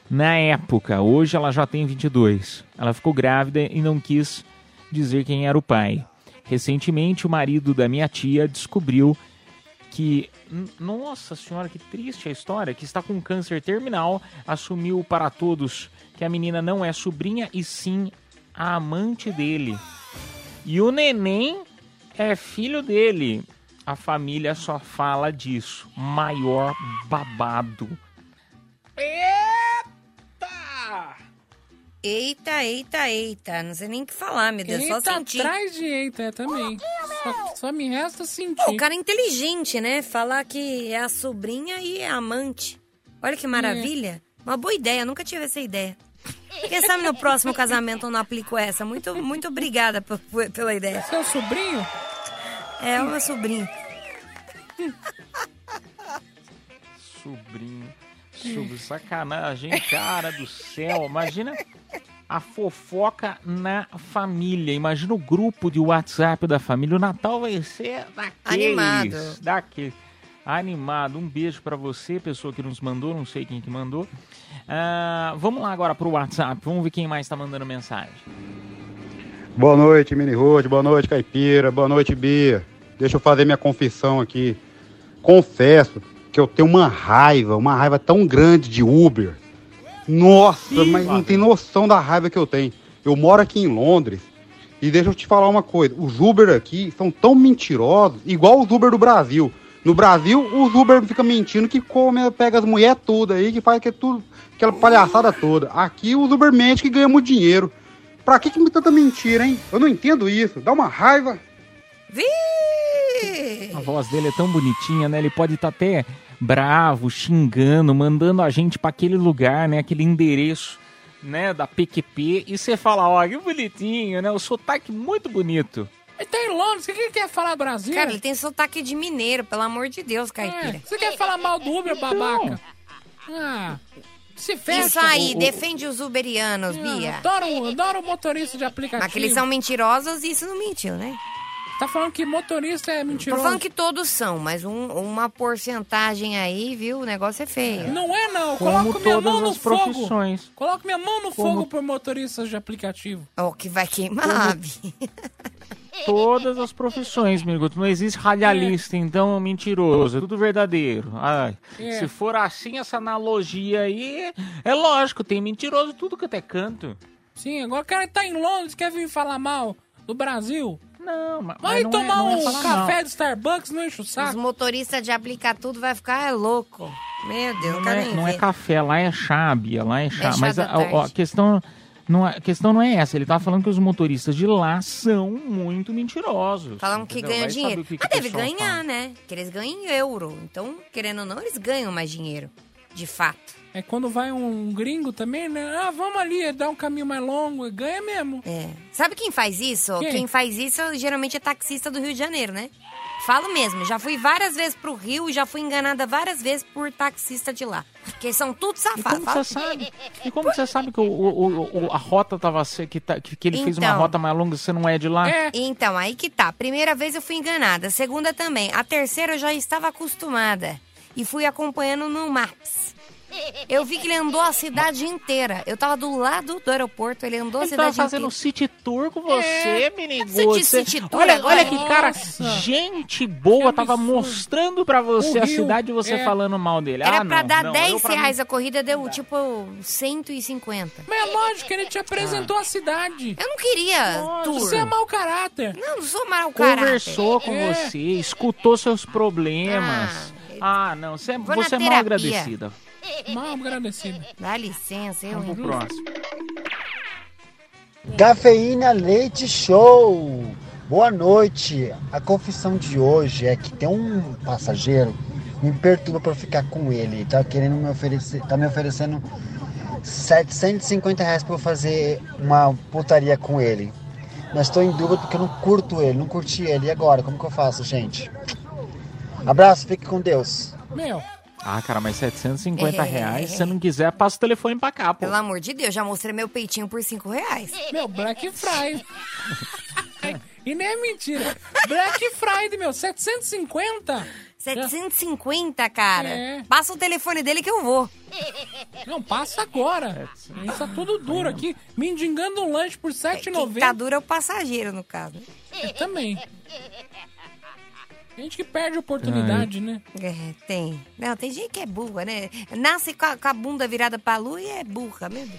Speaker 2: na época. Hoje ela já tem 22. Ela ficou grávida e não quis dizer quem era o pai. Recentemente, o marido da minha tia descobriu que, nossa senhora, que triste a história, que está com câncer terminal, assumiu para todos que a menina não é sobrinha e sim a amante dele. E o neném é filho dele. A família só fala disso. Maior babado.
Speaker 3: Eita, eita, eita. Não sei nem o que falar, meu Deus.
Speaker 4: Eita,
Speaker 3: só sentir.
Speaker 4: atrás de eita é também. Só, só me resta sentir.
Speaker 3: Pô, o cara é inteligente, né? Falar que é a sobrinha e é a amante. Olha que maravilha. Uma boa ideia, nunca tive essa ideia. Quem sabe no próximo casamento eu não aplico essa. Muito, muito obrigada pela ideia.
Speaker 4: Seu sobrinho?
Speaker 3: É, o meu sobrinho.
Speaker 2: Sobrinho. Sobre sacanagem, cara do céu. Imagina a fofoca na família. Imagina o grupo de WhatsApp da família. O Natal vai ser daqueles.
Speaker 3: Animado.
Speaker 2: Daqueles. Animado. Um beijo pra você, pessoa que nos mandou. Não sei quem que mandou. Ah, vamos lá agora pro WhatsApp. Vamos ver quem mais tá mandando mensagem.
Speaker 11: Boa noite, Mini Ruth. Boa noite, Caipira. Boa noite, Bia. Deixa eu fazer minha confissão aqui. Confesso que eu tenho uma raiva, uma raiva tão grande de Uber. Nossa, mas não tem noção da raiva que eu tenho. Eu moro aqui em Londres e deixa eu te falar uma coisa. Os Uber aqui são tão mentirosos, igual os Uber do Brasil. No Brasil, os Uber ficam mentindo que come, pega as mulheres todas aí, que faz que é tudo, aquela palhaçada toda. Aqui os Uber mente que ganha muito dinheiro. Pra que, que me tanta mentira, hein? Eu não entendo isso. Dá uma raiva.
Speaker 2: A voz dele é tão bonitinha, né? Ele pode estar até bravo, xingando, mandando a gente pra aquele lugar, né? Aquele endereço, né? Da PQP. E você fala, ó, que bonitinho, né? O sotaque muito bonito.
Speaker 4: Ele tá em Londres, o que quer falar Brasil?
Speaker 3: Cara, ele tem sotaque de mineiro, pelo amor de Deus, caipira.
Speaker 4: É, você quer falar mal do Uber, babaca? Ah, se fecha.
Speaker 3: Isso aí,
Speaker 4: O- o-
Speaker 3: defende os uberianos, Bia.
Speaker 4: Ah, Adoro, adoro motorista de aplicativo.
Speaker 3: Mas que eles são mentirosos, isso não mentiu, né?
Speaker 4: Tá falando que motorista é
Speaker 3: Tô
Speaker 4: mentiroso?
Speaker 3: falando que todos são, mas um- uma porcentagem aí, viu? O negócio é feio.
Speaker 4: Não é não,
Speaker 2: Como
Speaker 4: coloco minha mão no
Speaker 2: as
Speaker 4: fogo.
Speaker 2: profissões.
Speaker 4: Coloco minha mão no
Speaker 2: Como-
Speaker 4: fogo por motoristas de aplicativo.
Speaker 3: O que vai queimar, Bi.
Speaker 2: Todas as profissões, Minuto. Não existe radialista, então é mentiroso. É tudo verdadeiro. Ai,
Speaker 4: É.
Speaker 2: Se for assim, essa analogia aí, é lógico, tem mentiroso tudo que até canto.
Speaker 4: Sim, agora o cara tá em Londres, quer vir falar mal do Brasil.
Speaker 2: Não, mas
Speaker 4: Vai
Speaker 2: não
Speaker 4: tomar
Speaker 2: é, não é
Speaker 4: um
Speaker 2: falar
Speaker 4: café
Speaker 2: mal.
Speaker 4: do Starbucks, não enche o
Speaker 3: Os
Speaker 4: saco.
Speaker 3: motoristas de aplicar tudo vai ficar louco. Meu Deus, não
Speaker 2: Não é, não é café, lá é chá, Bia, lá é chá. Mas a, a- questão, não é, a questão não é essa. Ele tava falando que os motoristas de lá são muito mentirosos.
Speaker 3: Falam que ganham dinheiro.
Speaker 2: que que
Speaker 3: Mas
Speaker 2: o
Speaker 3: deve ganhar,
Speaker 2: fala.
Speaker 3: né? Que eles ganham em euro. Então, querendo ou não, eles ganham mais dinheiro. De fato.
Speaker 4: É quando vai um gringo também, né? Ah, vamos ali, dá um caminho mais longo, ganha mesmo.
Speaker 3: É. Sabe quem faz isso?
Speaker 4: Quem?
Speaker 3: Quem faz isso geralmente é taxista do Rio de Janeiro, né? Falo mesmo, já fui várias vezes pro Rio e já fui enganada várias vezes por taxista de lá. Porque são tudo
Speaker 2: E
Speaker 3: safados.
Speaker 2: como
Speaker 3: Fala-
Speaker 2: você sabe? E como você sabe que o, o- o- a rota tava que, tá- que, ele fez uma
Speaker 3: Então.
Speaker 2: rota mais longa e você não é de lá?
Speaker 3: Então, aí que tá. Primeira vez eu fui enganada, segunda também. A terceira eu já estava acostumada e fui acompanhando no Maps. Eu vi que ele andou a cidade inteira. Eu tava do lado do aeroporto, ele andou a
Speaker 2: Ele tava
Speaker 3: cidade
Speaker 2: fazendo um
Speaker 3: inteira.
Speaker 2: city tour com você,
Speaker 3: É.
Speaker 2: menino.
Speaker 3: Você disse city tour
Speaker 2: olha, olha que cara,
Speaker 3: Nossa.
Speaker 2: gente boa, tava mostrando pra você
Speaker 4: O
Speaker 2: a
Speaker 4: Rio,
Speaker 2: cidade e você
Speaker 4: é.
Speaker 2: falando mal dele.
Speaker 3: Era
Speaker 2: ah,
Speaker 3: pra
Speaker 2: não,
Speaker 3: dar
Speaker 2: não,
Speaker 3: 10
Speaker 2: eu, pra mim-
Speaker 3: reais a corrida, deu tipo 150.
Speaker 4: Mas é lógico que ele te apresentou a cidade.
Speaker 3: Eu não queria tour.
Speaker 4: Você é mau caráter.
Speaker 3: Não, não sou mau caráter.
Speaker 2: Conversou com
Speaker 4: É.
Speaker 2: você, escutou seus problemas. Ah, não, você, é-
Speaker 3: Vou
Speaker 2: você é mal
Speaker 3: terapia.
Speaker 2: agradecida.
Speaker 4: Mal agradecido.
Speaker 3: Dá licença, eu.
Speaker 2: Vamos pro próximo.
Speaker 13: Cafeína Leite Show! Boa noite! A confissão de hoje é que tem um passageiro que me perturba para ficar com ele. Tá querendo me oferecer, tá me oferecendo 750 reais para eu fazer uma putaria com ele. Mas estou em dúvida porque eu não curto ele, não curti ele. E agora? Como que eu faço, gente? Abraço, fique com Deus.
Speaker 4: Meu,
Speaker 2: Ah, cara, mas 750
Speaker 3: É.
Speaker 2: reais, se você não quiser, passa o telefone pra cá, pô.
Speaker 3: Pelo amor de Deus, já mostrei meu peitinho por 5 reais.
Speaker 4: meu, Black Friday. e nem é mentira. Black Friday, meu, 750?
Speaker 3: 750, cara.
Speaker 4: É.
Speaker 3: Passa o telefone dele que eu vou.
Speaker 4: Não, passa agora. Isso tá tudo duro aqui. Mendigando um lanche por
Speaker 3: Quem tá
Speaker 4: 7,90.
Speaker 3: duro é o passageiro, no caso.
Speaker 4: Eu também. Gente que perde a oportunidade, né?
Speaker 3: É, tem. Não, tem gente que é burra, né? Nasce com a, com a bunda virada pra lua e é burra, Deus.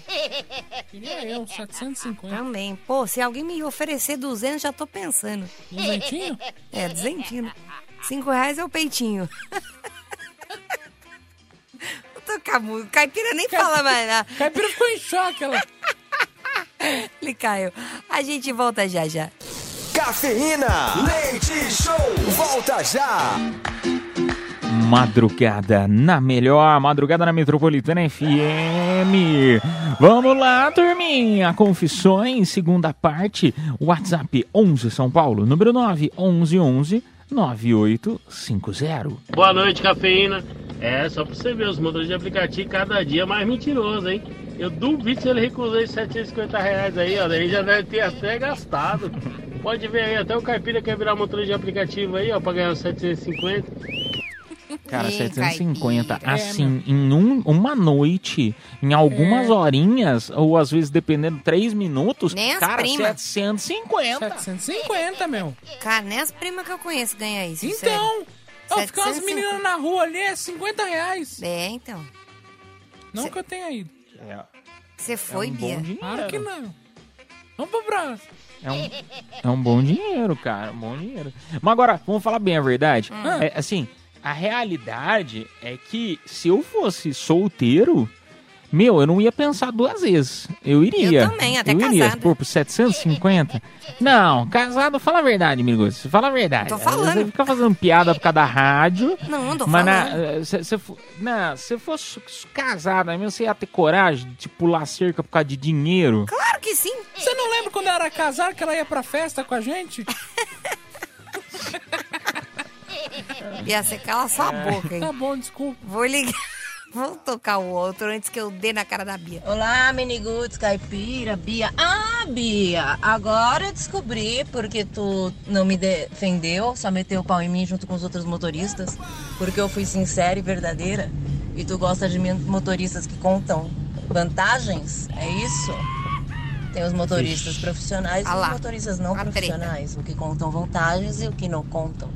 Speaker 4: Queria eu, 750.
Speaker 3: Também. Pô, se alguém me oferecer 200, já tô pensando.
Speaker 4: Duzentinho?
Speaker 3: É, duzentinho. Cinco reais é o peitinho. Eu tô camudo. Caipira nem fala mais nada.
Speaker 4: Caipira ficou em choque, ela.
Speaker 3: Ele caiu. A gente volta já já.
Speaker 1: Cafeína, leite show, volta já.
Speaker 2: Madrugada na melhor, madrugada na Metropolitana FM. Vamos lá, turminha. Confissões, segunda parte. WhatsApp 11 São Paulo, número 9 11 11 9850.
Speaker 14: Boa noite, cafeína. É, só pra você ver, os motores de aplicativo cada dia mais mentiroso, hein? Eu duvido se ele recusou esses 750 reais aí, ó. Daí já deve ter até gastado. Pode ver aí, até o Caipira quer virar motor de aplicativo aí, ó, pra ganhar os 750.
Speaker 2: Cara,
Speaker 3: Ih,
Speaker 2: 750,
Speaker 3: caipira.
Speaker 2: assim, em um- uma noite, em algumas
Speaker 4: É.
Speaker 2: horinhas, ou às vezes dependendo, três minutos,
Speaker 3: Nem as
Speaker 2: cara,
Speaker 3: primas.
Speaker 2: 750.
Speaker 4: 750, meu.
Speaker 3: Cara, nem as primas que eu conheço ganham isso.
Speaker 4: Então, ó, ficar umas
Speaker 3: 750.
Speaker 4: meninas na rua ali é 50 reais.
Speaker 3: sério. É, então.
Speaker 4: Não que eu tenha ido.
Speaker 3: Você foi,
Speaker 2: um bom
Speaker 3: Bia?
Speaker 2: dinheiro.
Speaker 4: Claro que não. Vamos pro próximo.
Speaker 2: É um, é um bom dinheiro, cara, um bom dinheiro. Mas agora, vamos falar bem a verdade.
Speaker 3: Hum.
Speaker 2: É, assim, a realidade é que se eu fosse solteiro, meu, eu não ia pensar duas vezes. Eu iria.
Speaker 3: Eu também, até
Speaker 2: eu iria.
Speaker 3: casada.
Speaker 2: Pô, por 750? Não, casado, fala a verdade, amigos. Fala a verdade.
Speaker 3: Tô falando.
Speaker 2: Você fica fazendo piada por causa da rádio.
Speaker 3: Não, não tô
Speaker 2: mas na-
Speaker 3: falando.
Speaker 2: eh, se, se fosse casado, mesmo você ia ter coragem de pular cerca por causa de dinheiro?
Speaker 3: Claro que sim.
Speaker 4: Você não lembra quando eu era casado que ela ia pra festa com a gente?
Speaker 3: Bia, você cala sua boca, hein?
Speaker 4: Tá bom, desculpa.
Speaker 3: Vou ligar. Vou tocar o outro antes que eu dê na cara da Bia.
Speaker 15: Olá, Miniguts, Caipira, Bia. Ah, Bia, agora eu descobri porque tu não me defendeu, só meteu o pau em mim junto com os outros motoristas, porque eu fui sincera e verdadeira e tu gosta de motoristas que contam vantagens, é isso? Tem os motoristas
Speaker 3: Vixe.
Speaker 15: profissionais
Speaker 3: Ah
Speaker 15: e
Speaker 3: lá.
Speaker 15: os motoristas não
Speaker 3: A treta.
Speaker 15: profissionais, o que contam vantagens e o que não contam.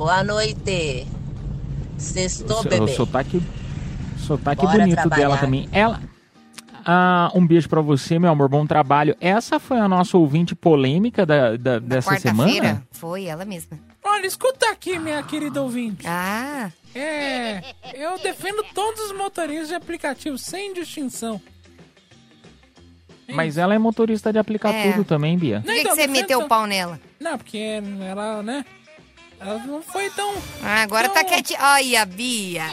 Speaker 15: Boa noite. Sextou,
Speaker 2: O, o
Speaker 15: bebê.
Speaker 2: sotaque, sotaque
Speaker 15: Bora
Speaker 2: bonito
Speaker 15: trabalhar.
Speaker 2: dela também. Ela. ah, um beijo pra você, meu amor, bom trabalho. Essa foi a nossa ouvinte polêmica da, da- dessa semana?
Speaker 3: Foi ela mesma.
Speaker 4: Olha, escuta aqui, minha querida ouvinte.
Speaker 3: Ah.
Speaker 4: É, eu defendo todos os motoristas de aplicativo sem distinção.
Speaker 2: Mas ela é motorista de aplicar
Speaker 3: É.
Speaker 2: tudo também, Bia.
Speaker 3: Por que, que
Speaker 4: Então,
Speaker 3: você
Speaker 4: defendo-
Speaker 3: meteu o pau nela?
Speaker 4: Não, porque ela, né? Ela não foi tão.
Speaker 3: Ah, agora
Speaker 4: tão...
Speaker 3: tá quietinha. Olha, a Bia.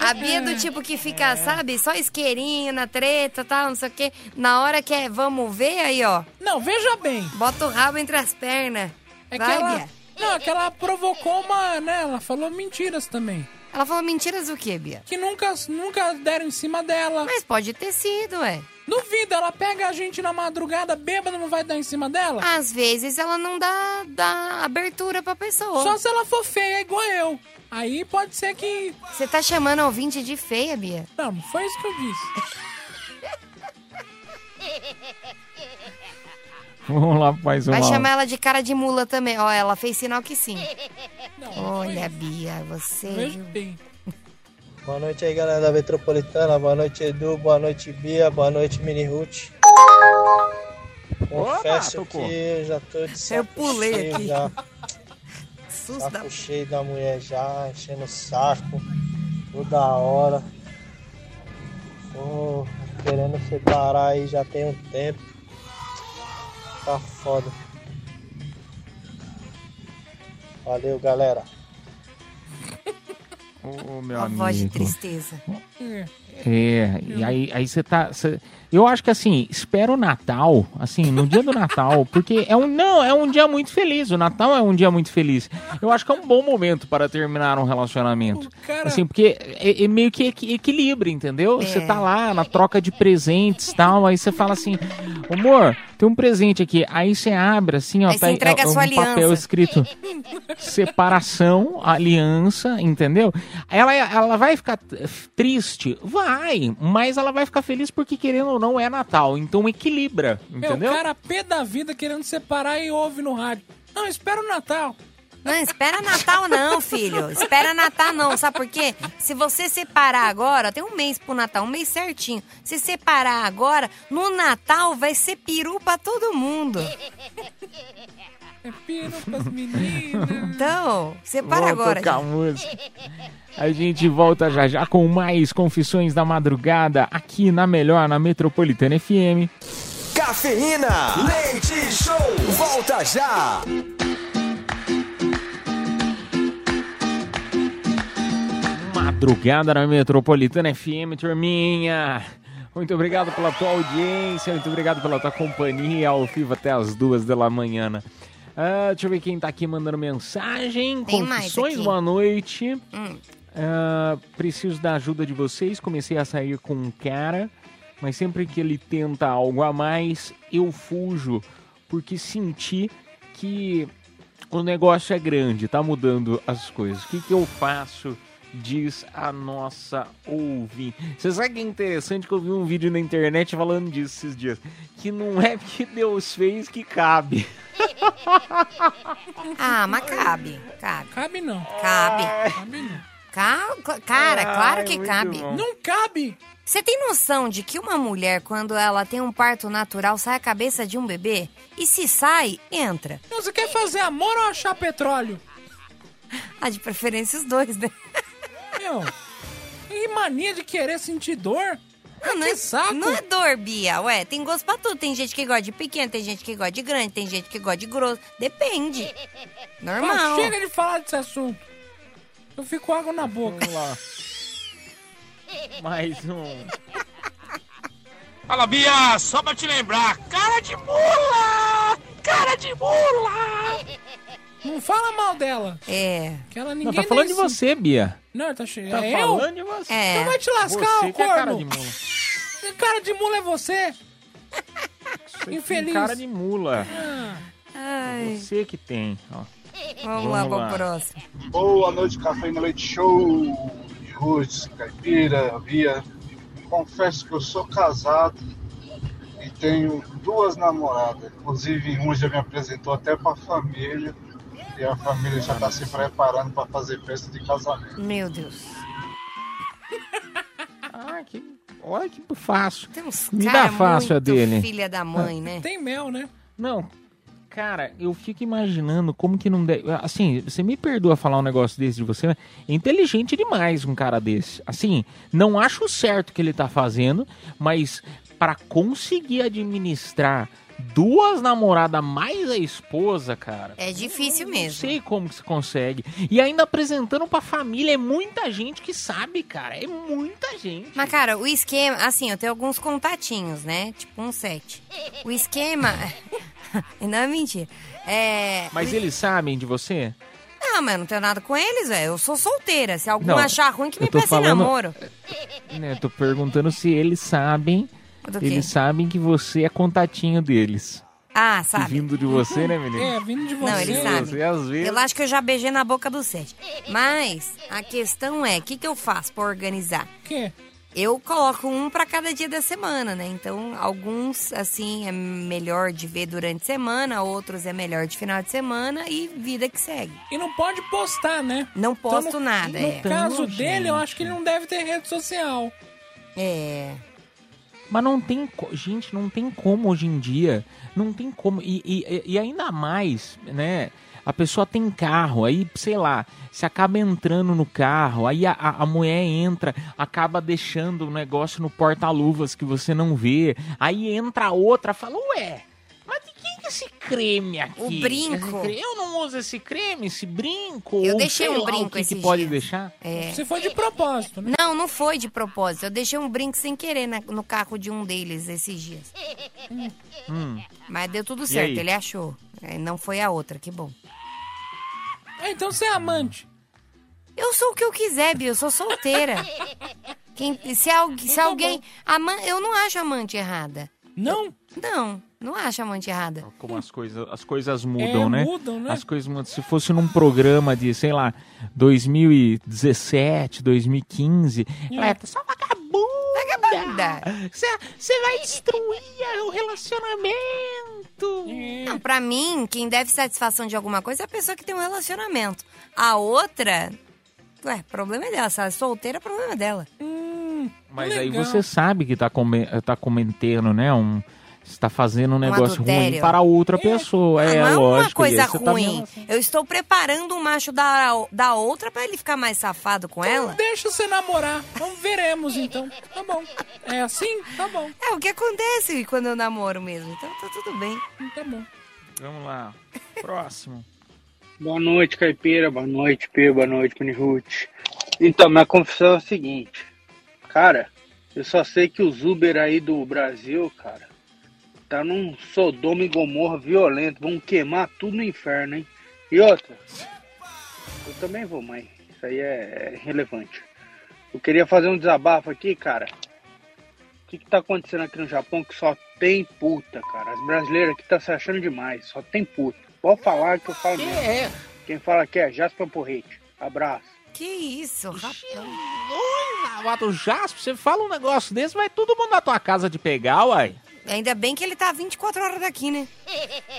Speaker 3: A Bia é do tipo que fica, sabe, só isqueirinho na treta, tal, não sei o quê. Na hora que é vamos ver, aí, ó.
Speaker 4: Não, veja bem.
Speaker 3: Bota o rabo entre as pernas.
Speaker 4: É
Speaker 3: Vai,
Speaker 4: que ela.
Speaker 3: Bia.
Speaker 4: Não, é que ela provocou uma. né? Ela falou mentiras também.
Speaker 3: Ela falou mentiras do quê, Bia?
Speaker 4: Que nunca, nunca deram em cima dela.
Speaker 3: Mas pode ter sido, ué.
Speaker 4: Duvido, ela pega a gente na madrugada, bêbada, não vai dar em cima dela?
Speaker 3: Às vezes ela não dá, dá abertura pra pessoa.
Speaker 4: Só se ela for feia, igual eu. Aí pode ser que.
Speaker 3: Você tá chamando a ouvinte de feia, Bia?
Speaker 4: Não foi isso que eu disse.
Speaker 2: Vamos lá, mais uma.
Speaker 3: Vai chamar ela de cara de mula também. Ó, ela fez sinal que sim. Olha, Bia, você. Viu?
Speaker 16: Boa noite aí, galera da Metropolitana. Boa noite, Edu. Boa noite, Bia. Boa noite, Mini Ruth. Confesso
Speaker 3: Opa,
Speaker 16: que eu já tô de saco
Speaker 3: Eu pulei
Speaker 16: cheio
Speaker 3: aqui.
Speaker 16: já.
Speaker 3: Susto
Speaker 16: saco
Speaker 3: da-
Speaker 16: cheio da mulher já, enchendo o saco toda hora. Tô querendo separar aí já tem um tempo. Tá foda. Valeu, galera.
Speaker 2: Ô, meu
Speaker 3: Uma voz de
Speaker 2: amigo.
Speaker 3: tristeza.
Speaker 2: É, e aí, aí você tá. cê- eu acho que assim, espera o Natal, assim, no dia do Natal, porque é um. Não, é um dia muito feliz. O Natal é um dia muito feliz. Eu acho que é um bom momento para terminar um relacionamento.
Speaker 4: cara-
Speaker 2: Assim, porque é, é meio que equi- equilibra, entendeu? Você
Speaker 3: É.
Speaker 2: tá lá na troca de presentes e tal, aí você fala assim, amor, tem um presente aqui. Aí você abre assim, ó,
Speaker 3: Aí você
Speaker 2: tá aí, ó, um papel
Speaker 3: aliança.
Speaker 2: escrito separação, aliança, entendeu? Ela, ela vai ficar t- triste? Vai, mas ela vai ficar feliz porque, querendo ou não, é Natal. Então equilibra, entendeu?
Speaker 4: o cara pé da vida querendo separar e ouve no rádio. Não, espera o Natal.
Speaker 3: Não, espera Natal não, filho. Espera Natal não, sabe por quê? Se você separar agora, tem um mês pro Natal, um mês certinho. Se separar agora, no Natal vai ser peru pra todo mundo.
Speaker 4: É pino pras meninas.
Speaker 3: Então, separa
Speaker 2: Vou
Speaker 3: agora.
Speaker 2: tocar
Speaker 3: gente.
Speaker 2: música. A gente volta já já com mais Confissões da Madrugada aqui na Melhor, na Metropolitana FM.
Speaker 1: Cafeína, leite show, volta já.
Speaker 2: Madrugada na Metropolitana FM, turminha. Muito obrigado pela tua audiência, muito obrigado pela tua companhia ao vivo até as duas da manhã. Ah, deixa eu ver quem tá aqui mandando mensagem.
Speaker 3: Tem mais
Speaker 2: Confissões, boa noite.
Speaker 3: Hum.
Speaker 2: Ah, preciso da ajuda de vocês. Comecei a sair com um cara, mas sempre que ele tenta algo a mais, eu fujo, porque senti que o negócio é grande, tá mudando as coisas. O que, que eu faço? Diz a nossa ouvinte. Você sabe que é interessante que eu vi um vídeo na internet falando disso esses dias? Que não é que Deus fez que cabe.
Speaker 3: Ah, mas cabe. Cabe.
Speaker 4: Cabe não.
Speaker 3: Cabe.
Speaker 4: Cabe não.
Speaker 3: Ca- Cara,
Speaker 2: Ai,
Speaker 3: claro que cabe.
Speaker 2: bom.
Speaker 4: Não cabe.
Speaker 3: Você tem noção de que uma mulher, quando ela tem um parto natural, sai a cabeça de um bebê? E se sai, entra.
Speaker 4: Você quer fazer amor ou achar petróleo?
Speaker 3: Ah, de preferência os dois, né?
Speaker 4: Meu, que mania de querer sentir dor.
Speaker 3: Não, não, é, não é dor, Bia. Ué, tem gosto pra tudo. Tem gente que gosta de pequeno, tem gente que gosta de grande, tem gente que gosta de grosso. Depende. Normal.
Speaker 4: Ah, chega de falar desse assunto. Eu fico com água na boca.
Speaker 2: Vamos lá. Mais um.
Speaker 17: Fala, Bia, só pra te lembrar, cara de mula! Cara de mula!
Speaker 4: Não fala mal dela.
Speaker 3: É.
Speaker 4: Que ela
Speaker 2: Não,
Speaker 4: ninguém
Speaker 2: tá falando de você, Bia.
Speaker 4: Não, tá cheio.
Speaker 2: Tá
Speaker 4: é eu?
Speaker 2: falando de você.
Speaker 3: É.
Speaker 4: Então vai te lascar,
Speaker 2: Você
Speaker 4: ô
Speaker 2: que é
Speaker 4: corno.
Speaker 2: cara de mula.
Speaker 4: Cara de mula é você. Infeliz.
Speaker 2: Cara de mula.
Speaker 3: Ai.
Speaker 2: Você que tem. Ó.
Speaker 3: Vamos, lá pro próximo.
Speaker 18: Boa noite, Cafeína Leite Show, Ruth, Caipira, Bia. Confesso que eu sou casado e tenho duas namoradas. Inclusive, uma já me apresentou até pra família. E a família já tá se preparando para fazer festa de casamento.
Speaker 3: Meu Deus.
Speaker 2: Ah, que, olha que fácil.
Speaker 3: Tem uns
Speaker 2: Me dá fácil a dele.
Speaker 3: filha da mãe, né?
Speaker 4: Tem mel, né?
Speaker 2: Não, cara, eu fico imaginando como que não deve. Assim, você me perdoa falar um negócio desse de você, né? É inteligente demais um cara desse. Assim, não acho certo o que ele tá fazendo, mas para conseguir administrar duas namoradas mais a esposa, cara.
Speaker 3: É difícil
Speaker 2: Não
Speaker 3: mesmo.
Speaker 2: sei como que se consegue. E ainda apresentando pra família, é muita gente que sabe, cara. É muita gente.
Speaker 3: Mas, cara, o esquema, assim, eu tenho alguns contatinhos, né? Tipo um sete. O esquema. não é mentira. É.
Speaker 2: Mas eles sabem de você?
Speaker 3: Não, mas eu não tenho nada com eles, velho. Eu sou solteira. Se algum
Speaker 2: Não,
Speaker 3: achar ruim, que
Speaker 2: eu
Speaker 3: me peça
Speaker 2: falando-
Speaker 3: namoro.
Speaker 2: Né, eu tô perguntando se eles sabem. Eles sabem que você é contatinho deles.
Speaker 3: Ah,
Speaker 2: E
Speaker 3: sabe?
Speaker 2: vindo de você, né, menino?
Speaker 4: É, vindo de você.
Speaker 3: Não, eles sabem.
Speaker 2: Você, às vezes...
Speaker 3: Eu acho que eu já beijei na boca do sete. Mas a questão é, o que, que eu faço pra organizar?
Speaker 4: O quê?
Speaker 3: Eu coloco um pra cada dia da semana, né? Então, alguns, assim, é melhor de ver durante a semana, outros é melhor de final de semana e vida que segue.
Speaker 4: E não pode postar, né?
Speaker 3: Não posto
Speaker 4: Então, no-
Speaker 3: nada,
Speaker 4: No
Speaker 3: é.
Speaker 4: caso
Speaker 2: Então,
Speaker 4: dele, eu acho que ele não deve ter rede social.
Speaker 3: É.
Speaker 2: Mas não tem. Gente, não tem como hoje em dia. Não tem como. E, e, e ainda mais, né? A pessoa tem carro, aí, sei lá, se acaba entrando no carro, aí a, a, mulher entra, acaba deixando o negócio no porta-luvas que você não vê. Aí entra outra, fala, ué, esse creme aqui?
Speaker 3: O brinco.
Speaker 2: Creme? Eu não uso esse creme, esse brinco.
Speaker 3: Eu deixei um brinco
Speaker 2: o que, que pode
Speaker 3: dias.
Speaker 2: deixar.
Speaker 3: É.
Speaker 4: Se for de propósito, né?
Speaker 3: Não, não foi de propósito. Eu deixei um brinco sem querer na- no carro de um deles esses dias.
Speaker 2: Hum.
Speaker 3: Mas deu tudo certo, ele achou. É, Não foi a outra, que bom.
Speaker 4: É, então você é amante.
Speaker 3: Eu sou o que eu quiser, Bia, eu sou solteira. Quem, se al- se alguém. Aman, eu não acho amante errada.
Speaker 4: Não?
Speaker 3: Não, não acho amante errada.
Speaker 2: Como as coisas, as coisas mudam, né?
Speaker 3: mudam, né?
Speaker 2: As coisas mudam. Se fosse num programa de, sei lá, 2017, 2015, ela ia só vagabunda.
Speaker 3: Vagabunda.
Speaker 2: Você vai destruir o relacionamento.
Speaker 3: Não, pra mim, quem deve satisfação de alguma coisa é a pessoa que tem um relacionamento. A outra. Ué, problema é dela. Se ela é solteira, problema é dela.
Speaker 2: Mas aí você sabe que tá, come, tá comentando, né? Um, você tá fazendo um negócio ruim
Speaker 3: adultério.
Speaker 2: para outra pessoa.
Speaker 3: Ah,
Speaker 2: é,
Speaker 3: não é uma
Speaker 2: lógico. e
Speaker 3: coisa
Speaker 2: aí você tá
Speaker 3: ruim.
Speaker 2: vendo-
Speaker 3: Eu estou preparando um macho da, da outra pra ele ficar mais safado com ela.
Speaker 4: Deixa você namorar. Então veremos, então. Tá bom. É assim? Tá bom.
Speaker 3: É o que acontece quando eu namoro mesmo. Então tá tudo bem.
Speaker 4: Tá bom.
Speaker 2: Vamos lá. Próximo.
Speaker 19: Boa noite, Caipira. Boa noite, P. Boa noite, Mini Ruth. Então, minha confissão é a seguinte. Cara, eu só sei que os Uber aí do Brasil, cara, tá num Sodoma e Gomorra violento. Vão queimar tudo no inferno, hein? E outra, eu também vou, mãe. Isso aí é relevante. Eu queria fazer um desabafo aqui, cara. O que, que tá acontecendo aqui no Japão que só tem puta, cara? As brasileiras aqui tá se achando demais, só tem puta. Pode falar que eu falo mesmo.
Speaker 2: É.
Speaker 19: Quem fala aqui é Jasper Porrete. Abraço.
Speaker 3: Que isso, rapaz.
Speaker 2: Lavado Jasper, você fala um negócio desse, vai todo mundo na tua casa te pegar, uai.
Speaker 3: Ainda bem que ele tá 24 horas daqui, né?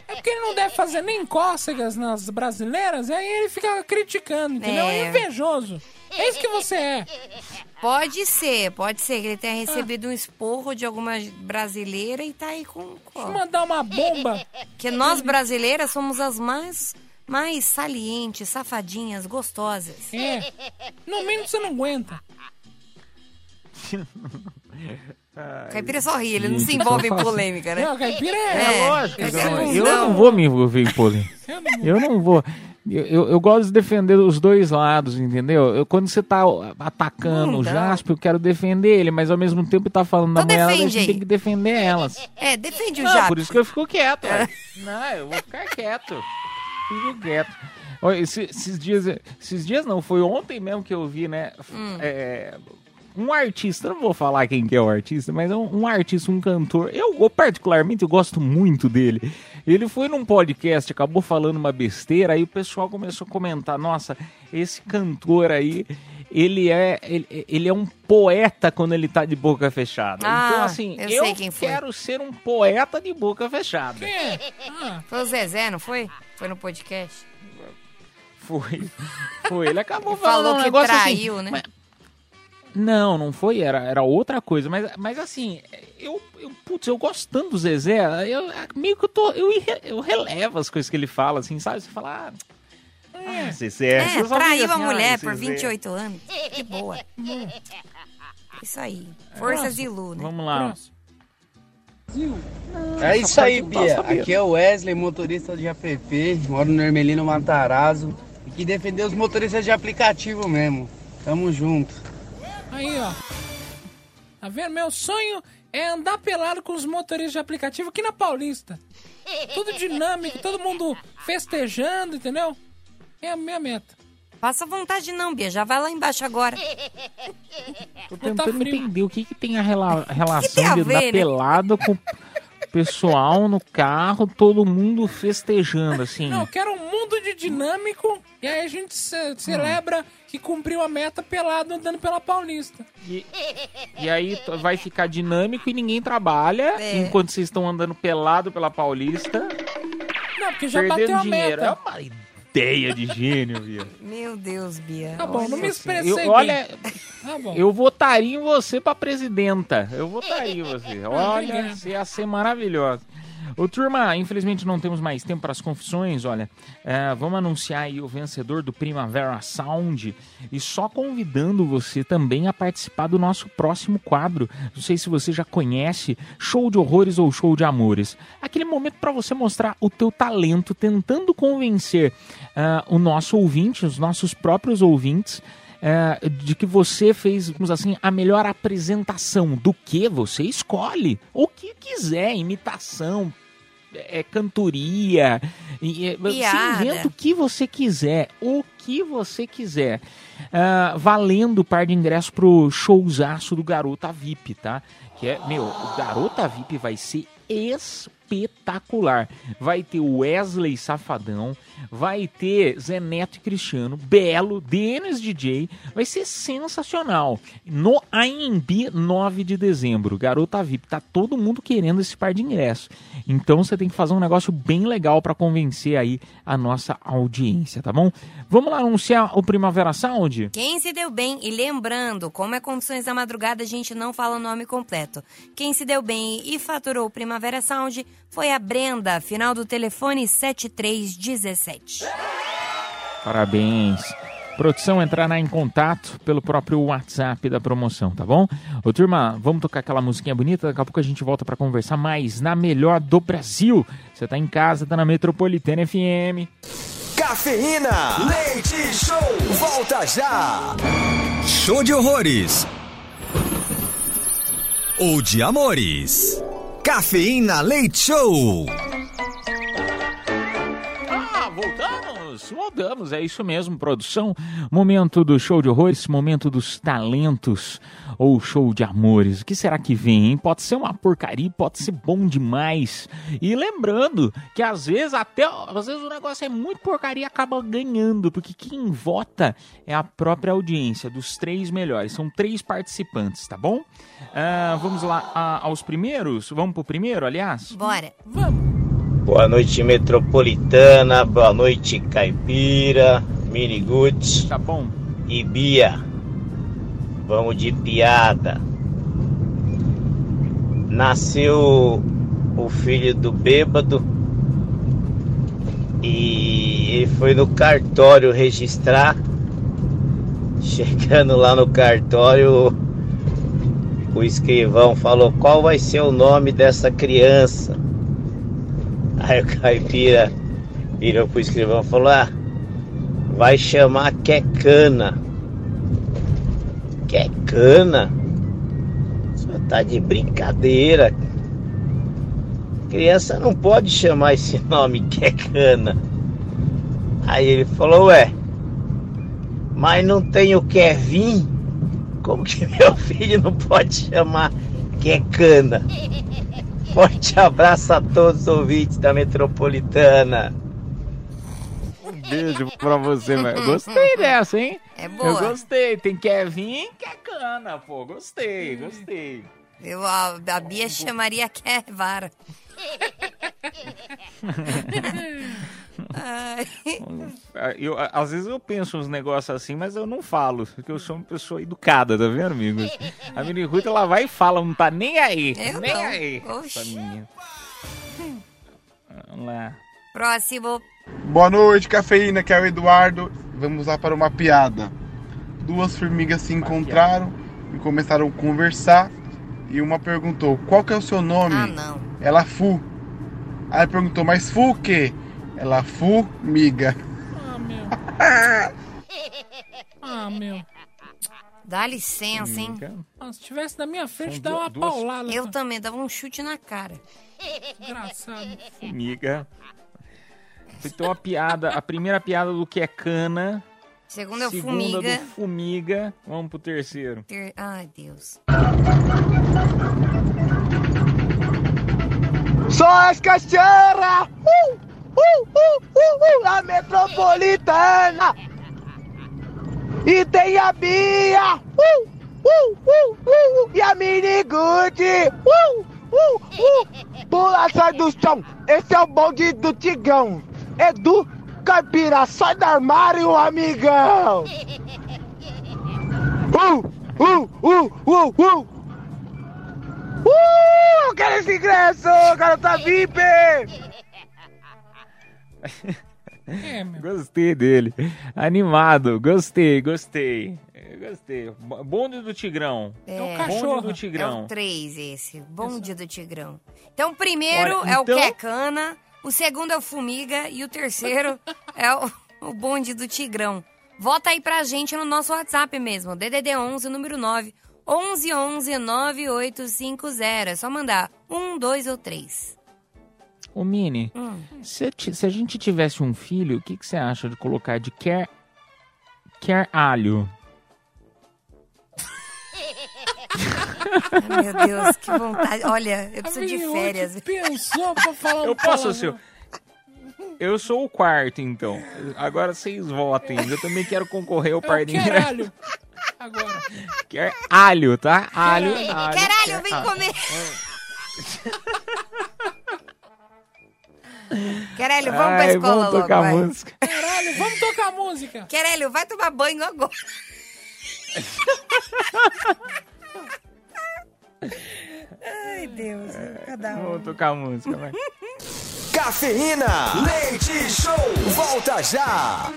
Speaker 4: É porque ele não deve fazer nem cócegas nas brasileiras, e aí ele fica criticando, entendeu?
Speaker 3: É.
Speaker 4: É invejoso. É isso que você é.
Speaker 3: Pode ser, pode ser que ele tenha recebido um esporro de alguma brasileira e tá aí com.
Speaker 4: Deixa eu mandar uma bomba.
Speaker 3: Que nós brasileiras somos as mais, mais salientes, safadinhas, gostosas.
Speaker 4: É. No mínimo você não aguenta.
Speaker 3: Caipira só ri, ele não se envolve em polêmica, né?
Speaker 4: Não, caipira é,
Speaker 3: É,
Speaker 2: lógico.
Speaker 3: é
Speaker 2: Eu, eu não vou me envolver em polêmica. Eu não vou. Eu, eu, eu gosto de defender os dois lados, entendeu? Eu, quando você tá atacando o. Jasper, eu quero defender ele, mas ao mesmo tempo tá falando da
Speaker 3: Então
Speaker 2: mulher, a gente tem que defender elas.
Speaker 3: É, defende o Jato.
Speaker 2: por isso que eu fico quieto. ué. Não, eu vou ficar quieto. Fico quieto. Olha, esse- esses dias, esses dias não, foi ontem mesmo que eu vi, né?
Speaker 3: Hum.
Speaker 2: é, um artista, não vou falar quem que é o artista, mas é um, um artista, um cantor. Eu, eu, particularmente, eu gosto muito dele. Ele foi num podcast, acabou falando uma besteira, aí o pessoal começou a comentar, nossa, esse cantor aí, ele é, ele, ele é um poeta quando ele tá de boca fechada.
Speaker 3: Ah,
Speaker 2: então, assim,
Speaker 3: eu
Speaker 2: eu,
Speaker 3: sei quem foi.
Speaker 2: quero ser um poeta de boca fechada.
Speaker 4: Quem? Ah,
Speaker 3: Foi o Zezé, não foi? Foi no podcast.
Speaker 2: Foi. Foi. Ele acabou
Speaker 3: Falou
Speaker 2: falando um
Speaker 3: que
Speaker 2: negócio
Speaker 3: traiu,
Speaker 2: assim,
Speaker 3: né?
Speaker 2: Não, não foi, era, era outra coisa. Mas, mas assim, eu, eu, putz, eu gostando do Zezé, eu meio que eu tô. Eu, eu relevo as coisas que ele fala, assim, sabe? Você fala, ah, ah Zezé.
Speaker 3: É,
Speaker 2: Você só
Speaker 3: traiu
Speaker 2: fica
Speaker 3: a
Speaker 2: assim,
Speaker 3: mulher
Speaker 2: ah,
Speaker 3: por
Speaker 2: Zezé.
Speaker 3: 28 anos. Que boa. Isso aí. Forças de Lu, né?
Speaker 2: Vamos lá.
Speaker 20: É isso aí,
Speaker 2: não
Speaker 20: Bia. Aqui é o Wesley, motorista de app, moro no Hermelino Matarazzo. E que defender os motoristas de aplicativo mesmo. Tamo junto.
Speaker 4: Aí, ó. Tá vendo? Meu sonho é andar pelado com os motoristas de aplicativo aqui na Paulista. Tudo dinâmico, todo mundo festejando, entendeu? É a minha meta.
Speaker 3: Passa vontade não, Bia. Já vai lá embaixo agora.
Speaker 2: Tô tentando entender o que, que tem a rela- relação
Speaker 3: tem a
Speaker 2: de andar
Speaker 3: ver, né?
Speaker 2: pelado com pessoal no carro, todo mundo festejando, assim.
Speaker 4: Não, eu quero um mundo de dinâmico e aí a gente ce- celebra que cumpriu a meta pelado andando pela Paulista.
Speaker 2: E aí t- vai ficar dinâmico e ninguém trabalha
Speaker 4: É.
Speaker 2: enquanto vocês estão andando pelado pela Paulista,
Speaker 4: Não, porque já
Speaker 2: perdendo
Speaker 4: bateu a
Speaker 2: dinheiro. É
Speaker 4: meta.
Speaker 2: uma ideia de gênio, Bia.
Speaker 3: Meu Deus, Bia.
Speaker 4: Tá bom, não me expressei
Speaker 2: Eu,
Speaker 4: bem.
Speaker 2: olha,
Speaker 4: Tá bom.
Speaker 2: eu votaria em você pra presidenta. Eu votaria em você. Olha, você ia ser maravilhosa. Ô, turma, infelizmente não temos mais tempo para as confissões. Olha, é, vamos anunciar aí o vencedor do Primavera Sound e só convidando você também a participar do nosso próximo quadro. Não sei se você já conhece, show de horrores ou show de amores. Aquele momento para você mostrar o teu talento, tentando convencer ah, o nosso ouvinte, os nossos próprios ouvintes, é, de que você fez, vamos assim, a melhor apresentação do que você escolhe. O que quiser, imitação, é, cantoria, e, você inventa o que você quiser, o que você quiser. Ah, valendo o par de ingressos pro showzaço do Garota VIP, tá? Que é, meu, o Garota VIP vai ser espetacular. Vai ter Wesley Safadão, vai ter Zé Neto e Cristiano, Belo, Denis DJ, vai ser sensacional. No AMB 9 de dezembro, Garota VIP, tá todo mundo querendo esse par de ingressos. Então você tem que fazer um negócio bem legal para convencer aí a nossa audiência, tá bom? Vamos lá anunciar o Primavera Sound?
Speaker 3: Quem se deu bem, e lembrando, como é Confissões da Madrugada, a gente não fala o nome completo. Quem se deu bem e faturou o Primavera Sound foi a Brenda, final do telefone 7317.
Speaker 2: Parabéns. Produção entrará em contato pelo próprio WhatsApp da promoção, tá bom? Ô turma, vamos tocar aquela musiquinha bonita, daqui a pouco a gente volta para conversar mais na melhor do Brasil. Você tá em casa, tá na Metropolitana FM.
Speaker 1: Cafeína, leite show, volta já.
Speaker 12: Show de horrores. Ou de amores. Cafeína Leite Show.
Speaker 2: Voltamos! Voltamos, é isso mesmo, produção. Momento do show de horrores, momento dos talentos ou show de amores. O que será que vem, hein? Pode ser uma porcaria, pode ser bom demais. E lembrando que às vezes até às vezes o negócio é muito porcaria e acaba ganhando, porque quem vota é a própria audiência dos três melhores. São três participantes, tá bom? Ah, vamos lá ah, aos primeiros? Vamos pro primeiro, aliás?
Speaker 3: Bora.
Speaker 21: Boa noite, Metropolitana. Boa noite, Caipira, Miniguts.
Speaker 2: Tá.
Speaker 21: E Bia. Vamos de piada. Nasceu o filho do bêbado e ele foi no cartório registrar. Chegando lá no cartório, o escrivão falou: Qual vai ser o nome dessa criança? Aí o caipira virou pro escrivão e falou: Ah, vai chamar Quecana. Quecana? Só tá de brincadeira. Criança não pode chamar esse nome Quecana. Aí ele falou: Ué, mas não tem o Kevin? Como que meu filho não pode chamar Quecana? Forte abraço a todos os ouvintes da Metropolitana.
Speaker 2: Um beijo pra você, velho. Gostei dessa, hein?
Speaker 3: É boa.
Speaker 2: Eu gostei. Tem Kevin que é cana, pô. Gostei, gostei.
Speaker 3: Eu, a, a Bia chamaria Kevara. Ai.
Speaker 2: Eu, a- às vezes eu penso uns negócios assim, mas eu não falo, porque eu sou uma pessoa educada, tá vendo, amigos? A Mini Ruth, ela vai e fala, não tá nem aí,
Speaker 3: Eu
Speaker 2: nem
Speaker 3: não.
Speaker 2: aí.
Speaker 3: Oxi.
Speaker 2: Vamos lá.
Speaker 3: Próximo.
Speaker 22: Boa noite, cafeína, que é o Eduardo. Vamos lá para uma piada. Duas formigas se encontraram e começaram a conversar. E uma perguntou: Qual que é o seu nome?
Speaker 3: Ah, não.
Speaker 22: Ela Fu. Aí perguntou: Mas Fu o quê? Ela Fumiga.
Speaker 4: Ah, meu. Ah, meu.
Speaker 3: Dá licença, hein?
Speaker 4: Ah, se tivesse na minha frente, dava uma
Speaker 3: du- duas-
Speaker 4: paulada.
Speaker 3: Eu também, dava um chute na cara.
Speaker 4: Desgraçado.
Speaker 2: Formiga. Então a piada, a primeira piada do que é cana.
Speaker 3: Segunda é o
Speaker 2: segunda
Speaker 3: Fumiga.
Speaker 2: do fumiga. Vamos pro terceiro.
Speaker 3: Ter- Ai, Deus.
Speaker 23: Só as cachorras! Uh, uh, uh, uh, uh, a metropolitana! E tem a Bia! Uh, uh, uh, uh, e a Minigude! Uh, uh, uh, pula, sai do chão! Esse é o bonde do Tigão! Edu Caipira, sai do armário, amigão! Uh, uh, uh, uh, uh! Uh, quero esse ingresso, garota VIP!
Speaker 2: Gostei dele. Animado. Gostei, gostei. Gostei. Bo- Bonde do Tigrão.
Speaker 3: É,
Speaker 2: Bonde do
Speaker 3: É
Speaker 2: Tigrão.
Speaker 3: o 3 esse. Bonde do Tigrão. Então, o primeiro
Speaker 2: Olha,
Speaker 3: é o
Speaker 2: então-
Speaker 3: que é cana, o segundo é o Fumiga e o terceiro é o, o Bonde do Tigrão. Vota aí pra gente no nosso WhatsApp mesmo, DDD 11, número 9, 11 11 9850. É só mandar um, dois ou três.
Speaker 2: Ô, Mini,
Speaker 3: Hum.
Speaker 2: se, se a gente tivesse um filho, o que, que você acha de colocar de quer, quer alho?
Speaker 3: Ai, meu Deus, que vontade. Olha, eu preciso de férias.
Speaker 4: Pensou pra falar
Speaker 2: Eu posso, seu. Eu sou o quarto, então. Agora vocês votem. Eu também quero concorrer ao par de ingressos.
Speaker 4: Caralho. Agora.
Speaker 2: Quer alho, tá? Alho, alho.
Speaker 3: Caralho, vem
Speaker 2: alho.
Speaker 3: comer. Querélio, vamos pra
Speaker 2: Ai,
Speaker 3: escola
Speaker 2: vamos
Speaker 3: logo,
Speaker 2: tocar
Speaker 3: vai.
Speaker 2: música.
Speaker 4: Caralho, vamos tocar música.
Speaker 3: Querélio, vai tomar banho agora. Ai, Deus, cada um.
Speaker 2: Vamos tocar música, vai.
Speaker 1: Cafeína. Leite Show. Volta já.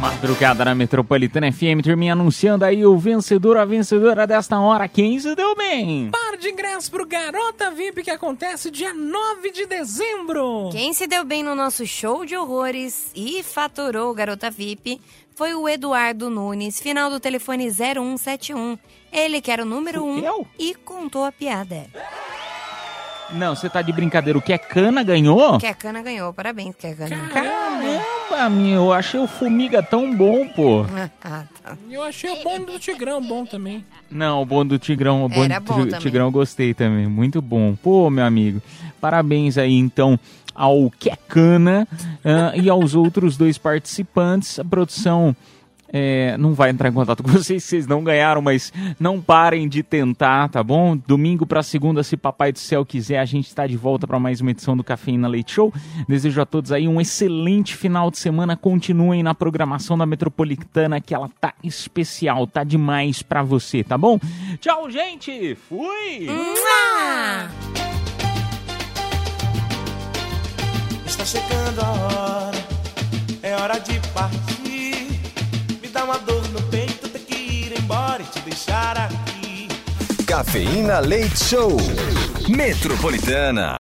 Speaker 2: Madrugada na Metropolitana FM, termina anunciando aí o vencedor, a vencedora desta hora. Quem se deu bem?
Speaker 4: Par de ingressos pro Garota VIP que acontece dia 9 de dezembro.
Speaker 3: Quem se deu bem no nosso show de horrores e faturou o Garota VIP foi o Eduardo Nunes, final do telefone 0171. Ele que era o número 1 um, e contou a piada.
Speaker 2: Não, você tá de brincadeira. O que é cana ganhou?
Speaker 3: Que a Cana ganhou, parabéns, que a Cana.
Speaker 2: Caramba, meu, eu achei o Fumiga tão bom, pô.
Speaker 3: Ah, tá.
Speaker 4: Eu achei o bom do Tigrão bom também.
Speaker 2: Não, o bom do Tigrão, o bom
Speaker 4: Era
Speaker 2: do
Speaker 4: bom
Speaker 2: Ti-
Speaker 4: também.
Speaker 2: Tigrão eu gostei também, muito bom. Pô, meu amigo, parabéns aí então ao Quecana ah, e aos outros dois participantes. A produção é, não vai entrar em contato com vocês, vocês não ganharam, mas não parem de tentar, tá bom? Domingo pra segunda, se papai do céu quiser, a gente está de volta para mais uma edição do Cafeína Leite Show. Desejo a todos aí um excelente final de semana. Continuem na programação da Metropolitana, que ela tá especial, tá demais pra você, tá bom? Tchau, gente! Fui!
Speaker 23: Está chegando a hora, é hora de partir. Uma dor no peito, ter que ir embora e te deixar aqui.
Speaker 1: Cafeína Leite Show. Metropolitana.